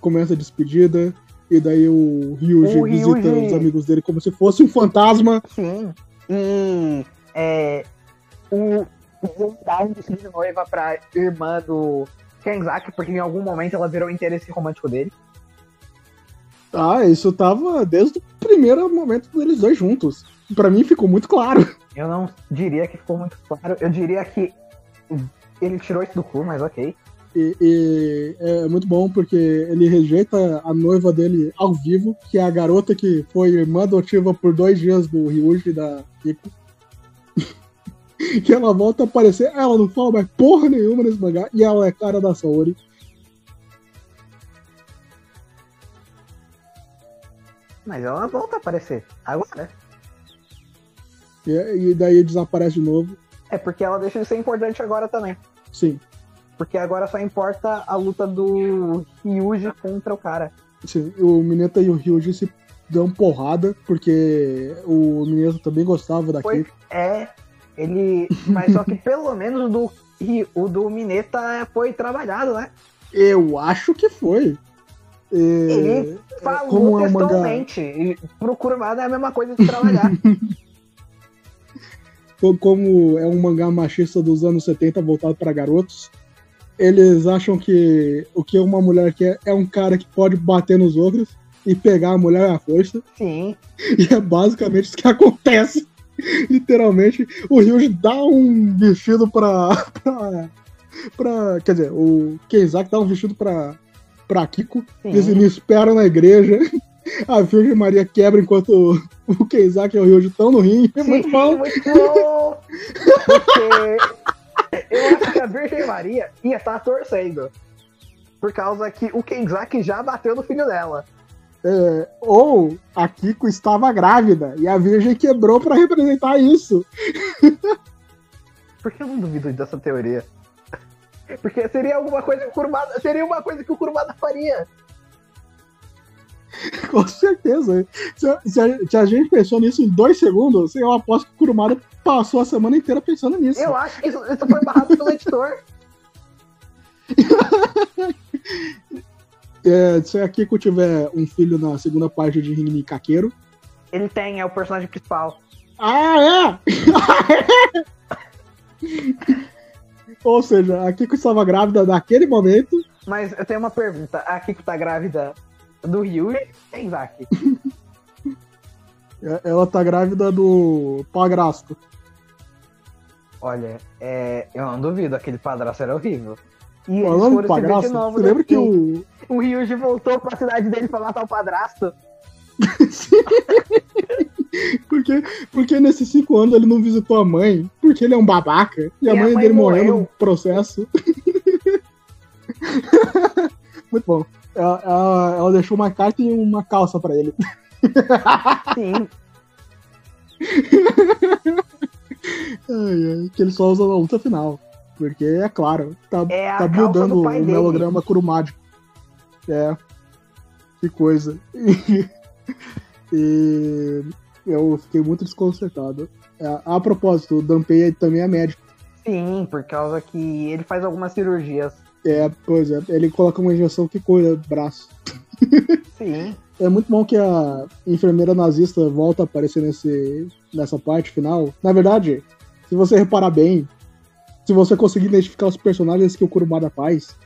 B: começa a despedida. E daí o Ryuji,
A: O
B: visita
A: Ryuji-
B: os amigos dele como se fosse um fantasma.
A: Sim. E é, o o um vestido de noiva pra irmã do Kenzaki, porque em algum momento ela virou interesse romântico dele.
B: Ah, isso tava desde o primeiro momento deles dois juntos. Pra mim ficou muito claro.
A: Eu não diria que ficou muito claro. Eu diria que ele tirou isso do cu, mas ok.
B: E, e é muito bom porque ele rejeita a noiva dele ao vivo, que é a garota que foi irmã adotiva por dois dias do Ryuji da Kiko. que ela volta a aparecer, ela não fala mais porra nenhuma nesse mangá, e ela é cara da Saori.
A: Mas ela volta a aparecer. Agora.
B: E, e daí desaparece de novo.
A: É porque ela deixa de ser importante agora também.
B: Sim,
A: Porque agora só importa a luta do Ryuji contra o cara.
B: sim. O Mineta e o Ryuji se dão porrada, porque o Mineta também gostava da Kiko.
A: é, ele. Mas só que pelo menos do, o do Mineta foi trabalhado, né?
B: Eu acho que foi. É,
A: Ele Falou
B: é um mangá-
A: textualmente. E pro Kurumada é a mesma coisa de trabalhar.
B: Co- como é um mangá machista dos anos 70 voltado para garotos, eles acham que o que uma mulher quer é um cara que pode bater nos outros e pegar a mulher à força.
A: Sim.
B: E é basicamente isso que acontece. Literalmente, o Ryuji dá um vestido pra, pra, pra- Quer dizer, o Keizaki dá um vestido pra, pra Kiko.
A: Sim.
B: Eles me esperam na igreja. A Virgem Maria quebra enquanto o Keizaki e o Ryuji estão no ringue. É muito bom.
A: Muito bom! Porque eu acho que a Virgem Maria ia estar torcendo. Por causa que o Kenzaki já bateu no filho dela.
B: É, ou a Kiko estava grávida e a Virgem quebrou pra representar isso.
A: Por que eu não duvido dessa teoria? Porque seria alguma coisa que o Kurumada. Seria uma coisa que o Kurumada faria.
B: Com certeza. Se, a- se a, se a gente pensou nisso em dois segundos, eu aposto que o Kurumada passou a semana inteira pensando nisso.
A: Eu acho que isso, isso foi barrado pelo editor.
B: É, se a Kiko tiver um filho na segunda parte de Rini Kakeiro.
A: Ele tem, é o personagem principal.
B: Ah, é! Ou seja, a Kiko estava grávida naquele momento.
A: Mas eu tenho uma pergunta. A Kiko tá grávida do Ryui Kenzaki.
B: É, Ela tá grávida do padrasto.
A: Olha, é, eu não duvido, aquele padrasto era horrível. E
B: Falando do padrasto, você lembra que o,
A: o Ryuji voltou pra cidade dele pra matar o padrasto?
B: Porque, porque nesses cinco anos ele não visitou a mãe, porque ele é um babaca, e a,
A: E a
B: mãe,
A: mãe
B: dele morreu no processo. Muito bom. Ela, ela- ela deixou uma carta e uma calça pra ele.
A: Sim.
B: Ai, ai, que ele só usa na luta final. Porque, é claro, tá,
A: É a
B: tá buildando
A: do
B: o melograma curumádico. É. Que coisa. E, eu fiquei muito desconcertado. A, a propósito, o Danpei também é médico.
A: Sim, por causa que ele faz algumas cirurgias.
B: É, pois é, ele coloca uma injeção que cura o braço.
A: Sim.
B: É muito bom que a enfermeira nazista volta a aparecer nesse, nessa parte final. Na verdade, se você reparar bem, se você conseguir identificar os personagens que o Kurumada faz,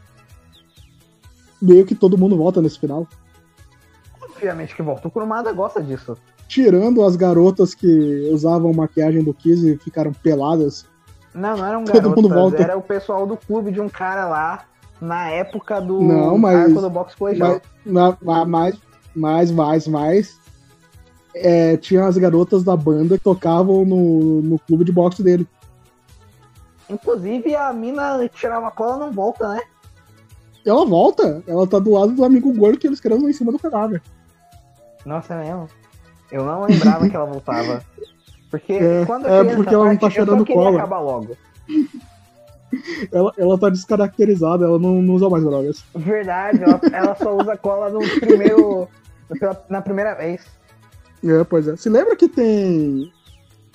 B: meio que todo mundo volta nesse final.
A: Obviamente que volta. O Kurumada gosta disso.
B: Tirando as garotas que usavam maquiagem do Kiss e ficaram peladas.
A: Não, não eram
B: Todo mundo
A: garotas,
B: volta.
A: era o pessoal do clube de um cara lá na época do
B: Não, mas-
A: arco do box colegial.
B: Mas, ma- mais, mais. É, tinha as garotas da banda que tocavam no, no clube de boxe dele.
A: Inclusive, a mina tirava a cola não volta, né?
B: Ela volta, ela tá do lado do amigo gordo que eles querendo em cima do cadáver.
A: Nossa, é mesmo? Eu não lembrava que ela voltava. Porque
B: É,
A: quando
B: é
A: eu cheguei
B: porque ela não
A: parte,
B: tá
A: eu só
B: cheirando cola.
A: acabar logo.
B: Ela, ela tá descaracterizada, ela não, não usa mais drogas.
A: Verdade, ela, ela só usa cola no primeiro. na primeira vez.
B: É, pois é. Se lembra que tem.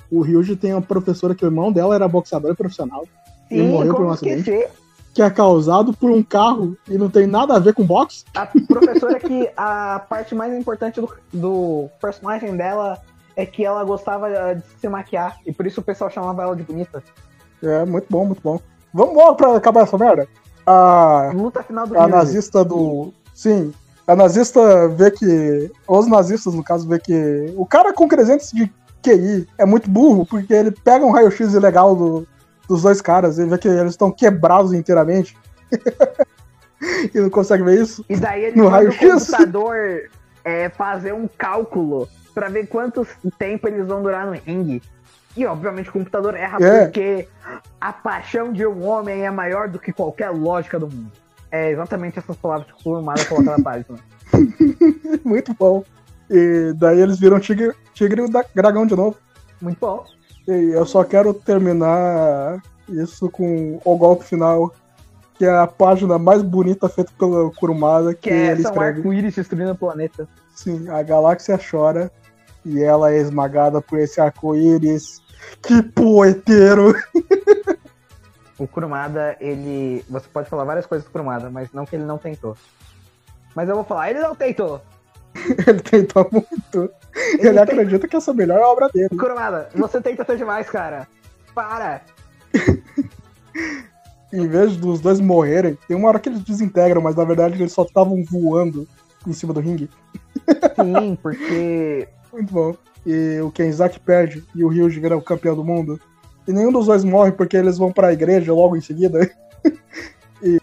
B: O Ryuji tem uma professora que o irmão dela era boxeador profissional, Ele
A: Sim,
B: morreu por um acidente?
A: esquecer?
B: Que é causado por um carro e não tem nada a ver com boxe.
A: A professora que a parte mais importante do, do personagem dela é que ela gostava de se maquiar. E por isso o pessoal chamava ela de bonita.
B: É, muito bom, muito bom. Vamos logo pra acabar essa merda? A,
A: Luta final do
B: a nazista do. Sim. A nazista vê que. Os nazistas, no caso, vê que. O cara com 300 de QI é muito burro, porque ele pega um raio-x ilegal do, dos dois caras e vê que eles estão quebrados inteiramente. e não consegue ver isso.
A: E daí ele
B: No
A: manda o computador é, fazer um cálculo pra ver quanto tempo eles vão durar no ringue. E obviamente o computador erra
B: É.
A: porque a paixão de um homem é maior do que qualquer lógica do mundo. É exatamente essas palavras que o Kurumada coloca na página.
B: muito bom. E daí eles viram tigre, tigre e da- dragão de novo.
A: Muito bom.
B: Eu só quero terminar isso com o golpe final, que é a página mais bonita feita pelo Kurumada, que,
A: Que é,
B: ele escreve.
A: arco-íris destruindo o planeta.
B: Sim, a galáxia chora e ela é esmagada por esse arco-íris. Que poeteiro!
A: O Kurumada, ele. Você pode falar várias coisas do Kurumada, mas não que ele não tentou. Mas eu vou falar, ele não tentou!
B: Ele tentou muito. Ele,
A: tem-
B: acredita que essa é a melhor obra dele.
A: Kurumada, você tenta ser demais, cara. Para!
B: Em vez dos dois morrerem, tem uma hora que eles desintegram, mas na verdade eles só estavam voando em cima do ringue.
A: Sim, porque
B: Muito bom. E o Kenzaki perde e o Ryuji vira o campeão do mundo. E nenhum dos dois morre porque eles vão pra igreja logo em seguida. e.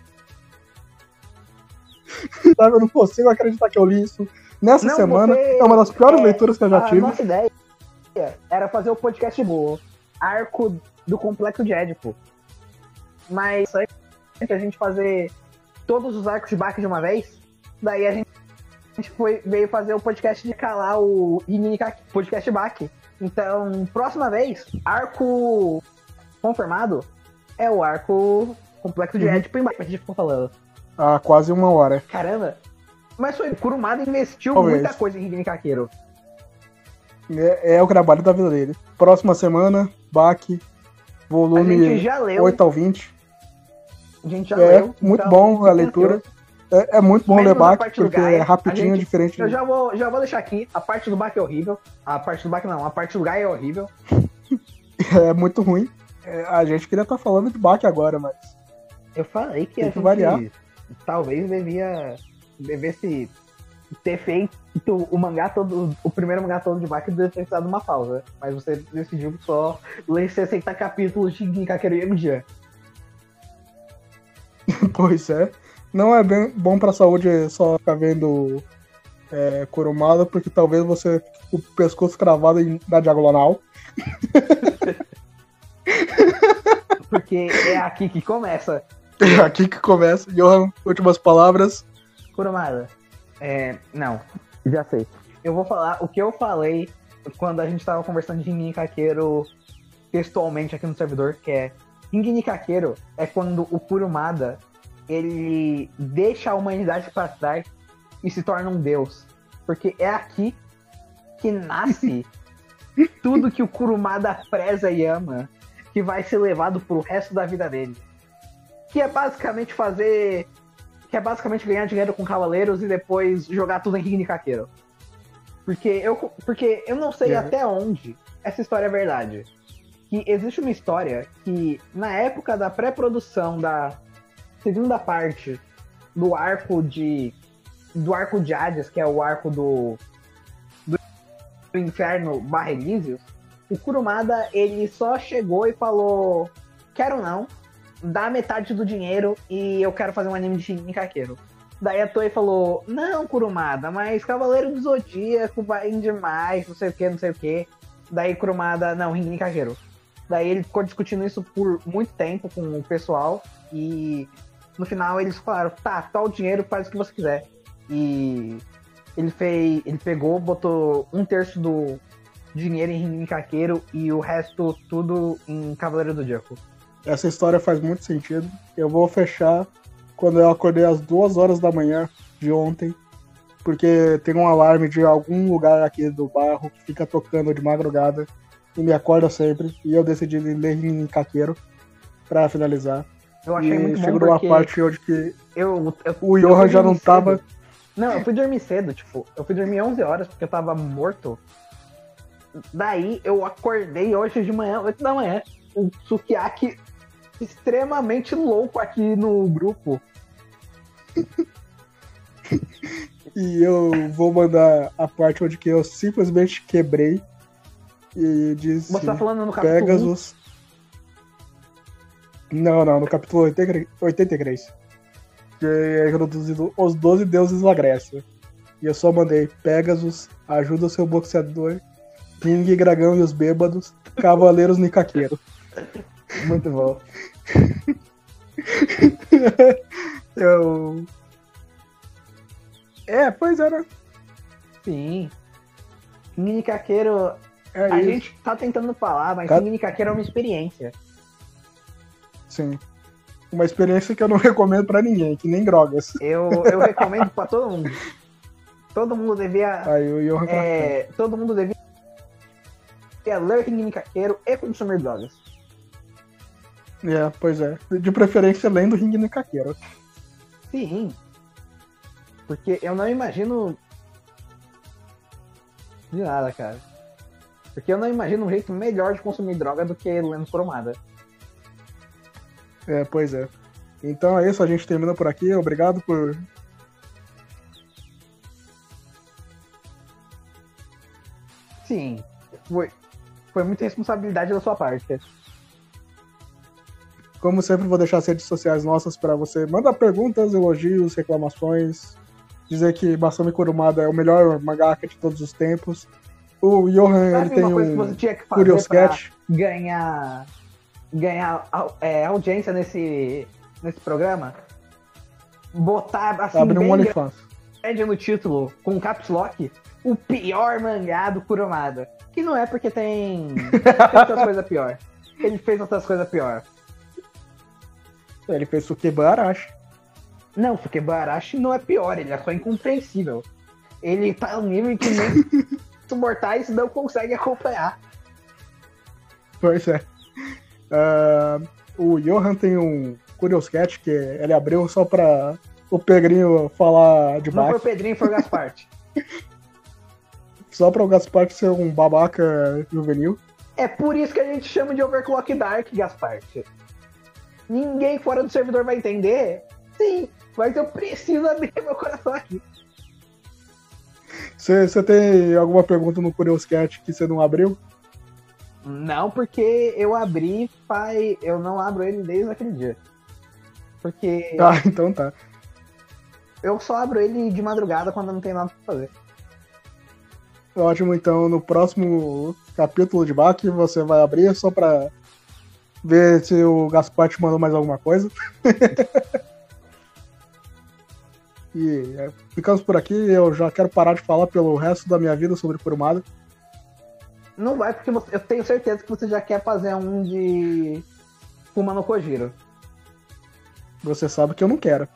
B: Sabe, eu não consigo acreditar que eu li isso. Nessa
A: Não,
B: semana
A: você-
B: é uma das piores
A: é,
B: leituras que eu já
A: a
B: tive.
A: nossa ideia era fazer o podcast do arco do complexo de Édipo. Mas a gente fazer todos os arcos de Bach de uma vez, daí a gente, a gente foi, veio fazer o podcast de calar o Inimika podcast Bach. Então, próxima vez, arco confirmado é o arco complexo de
B: Uhum.
A: Édipo em Bach, a gente ficou falando.
B: Há quase uma hora.
A: Caramba! Mas foi, Kurumada investiu
B: Talvez.
A: muita coisa em Higini Kakeiro.
B: É, é o trabalho da vida dele. Próxima semana, Bach,
A: A gente
B: volume
A: já leu,
B: 8 ao 20.
A: a gente já
B: É
A: leu.
B: muito
A: então,
B: bom a leitura. É, é muito bom
A: Menos
B: ler Bach, porque
A: Gaia,
B: é rapidinho,
A: gente-
B: diferente.
A: Eu já vou, já vou deixar aqui, a parte do Bach é horrível. A parte do Bach não, a parte do Gaia é horrível.
B: É muito ruim. É, a gente queria estar falando de Bach agora, mas
A: Eu falei que
B: Tem
A: a
B: que
A: gente
B: variar.
A: talvez devia devesse ter feito o mangá todo, o primeiro mangá todo de Bach deve ter dado uma pausa. Mas você decidiu só ler 60 capítulos de Kakeru Yakuja.
B: Pois é. Não é bem bom pra saúde só ficar vendo é, Kurumada, porque talvez você fique com o pescoço cravado na diagonal.
A: Porque é aqui que começa.
B: É aqui que começa. Johan, últimas palavras.
A: Kurumada. É. Não, já sei. Eu vou falar o que eu falei quando a gente tava conversando de Ringini Kakeiro textualmente aqui no servidor, que é Ringini Kakeiro é quando o Kurumada ele deixa a humanidade pra trás e se torna um deus. Porque é aqui que nasce tudo que o Kurumada preza e ama, que vai ser levado pro resto da vida dele. Que é basicamente fazer que é basicamente ganhar dinheiro com cavaleiros e depois jogar tudo em Ring Kakeiro. Porque eu, porque eu não sei
B: É.
A: até onde essa história é verdade. Que existe uma história que, na época da pré-produção da segunda parte do arco de. do arco de Hades, que é o arco do. do inferno barra Elísios, o Kurumada ele só chegou e falou: Quero não, dá metade do dinheiro e eu quero fazer um anime de Ninkakeiro. Daí a Toei falou: Não, Kurumada, mas Cavaleiro do Zodíaco vai demais, não sei o que, não sei o que. Daí Kurumada, não, Ring Ninkakeiro. Daí ele ficou discutindo isso por muito tempo com o pessoal e no final eles falaram: Tá, tá o dinheiro, faz o que você quiser. E ele fez, ele pegou, botou um terço do dinheiro em Ring Ninkakeiro e o resto tudo em Cavaleiro do Zodíaco.
B: Essa história faz muito sentido. Eu vou fechar quando eu acordei às duas horas da manhã de ontem, porque tem um alarme de algum lugar aqui do bairro que fica tocando de madrugada e me acorda sempre. E eu decidi ler em caqueiro pra finalizar.
A: Eu achei
B: e
A: muito bom
B: chegou numa
A: porque
B: parte onde que
A: eu, eu,
B: o Johan já não
A: dormir
B: tava.
A: cedo. Não, eu fui dormir cedo, tipo, eu fui dormir 11 horas porque eu tava morto. Daí eu acordei hoje de manhã, 8 da manhã, o Sukiyaki extremamente louco aqui no grupo.
B: E eu vou mandar a parte onde que eu simplesmente quebrei e disse
A: Você tá falando no capítulo 1?
B: Pegasus. Não, não, no capítulo 80 83. Que é introduzido os 12 deuses da Grécia. E eu só mandei Pegasus, ajuda o seu boxeador, King, Dragão e os Bêbados, Cavaleiros Nikaqueiro.
A: Muito bom.
B: eu. É, pois né?
A: Sim. Mini Caqueiro,
B: É
A: a
B: isso.
A: gente tá tentando falar, mas
B: Ca-
A: Mini Caqueiro é uma experiência.
B: Sim. Uma experiência que eu não recomendo pra ninguém, que nem drogas.
A: Eu, eu recomendo pra todo mundo. Todo mundo devia
B: Aí o Johan
A: é, todo mundo devia ler Ring Caqueiro e consumir drogas.
B: É, pois é. De preferência lendo Ring no Caqueiro.
A: Sim. Porque eu não imagino. De nada, cara. Porque eu não imagino um jeito melhor de consumir droga do que lendo cromada.
B: É, pois é. Então é isso, a gente termina por aqui. Obrigado por.
A: Sim. Foi, foi muita responsabilidade da sua parte.
B: Como sempre, vou deixar as redes sociais nossas pra você mandar perguntas, elogios, reclamações. Dizer que Masami Kurumada é o melhor mangaka de todos os tempos. O Johan, ele tem um Curious Cat.
A: ganhar, ganhar é, audiência nesse, nesse programa? Botar assim
B: Abre um OnlyFans.
A: grande no título, com caps lock, o pior mangá do Kurumada. Que não é porque tem, tem outras coisas pior. Ele fez outras coisas pior.
B: Ele fez Sukeba Arashi.
A: Não, porque Barashi não é pior, ele é só incompreensível. Ele tá no nível em que nem os mortais não conseguem acompanhar.
B: Pois é. Ah, o Johan tem um Curious Cat que ele abriu só pra o Pedrinho falar de
A: Não foi o
B: baixo.
A: Pedrinho, foi o Gasparte.
B: Só pra o Gaspar ser um babaca juvenil.
A: É por isso que a gente chama de Overclock Dark, Gasparte. Ninguém fora do servidor vai entender. Sim, mas eu preciso abrir meu coração aqui.
B: Você tem alguma pergunta no Curious Cat que você não abriu?
A: Não, porque eu abri, pai, eu não abro ele desde aquele dia. Porque
B: Ah, então tá.
A: eu só abro ele de madrugada quando não tem nada pra fazer.
B: Ótimo, então no próximo capítulo de Bach você vai abrir só pra ver se o Gaspar te mandou mais alguma coisa. e é, ficamos por aqui. Eu já quero parar de falar pelo resto da minha vida sobre Kurumada.
A: Não vai, porque você- eu tenho certeza que você já quer fazer um de Fuma no Kojiro.
B: Você sabe que eu não quero.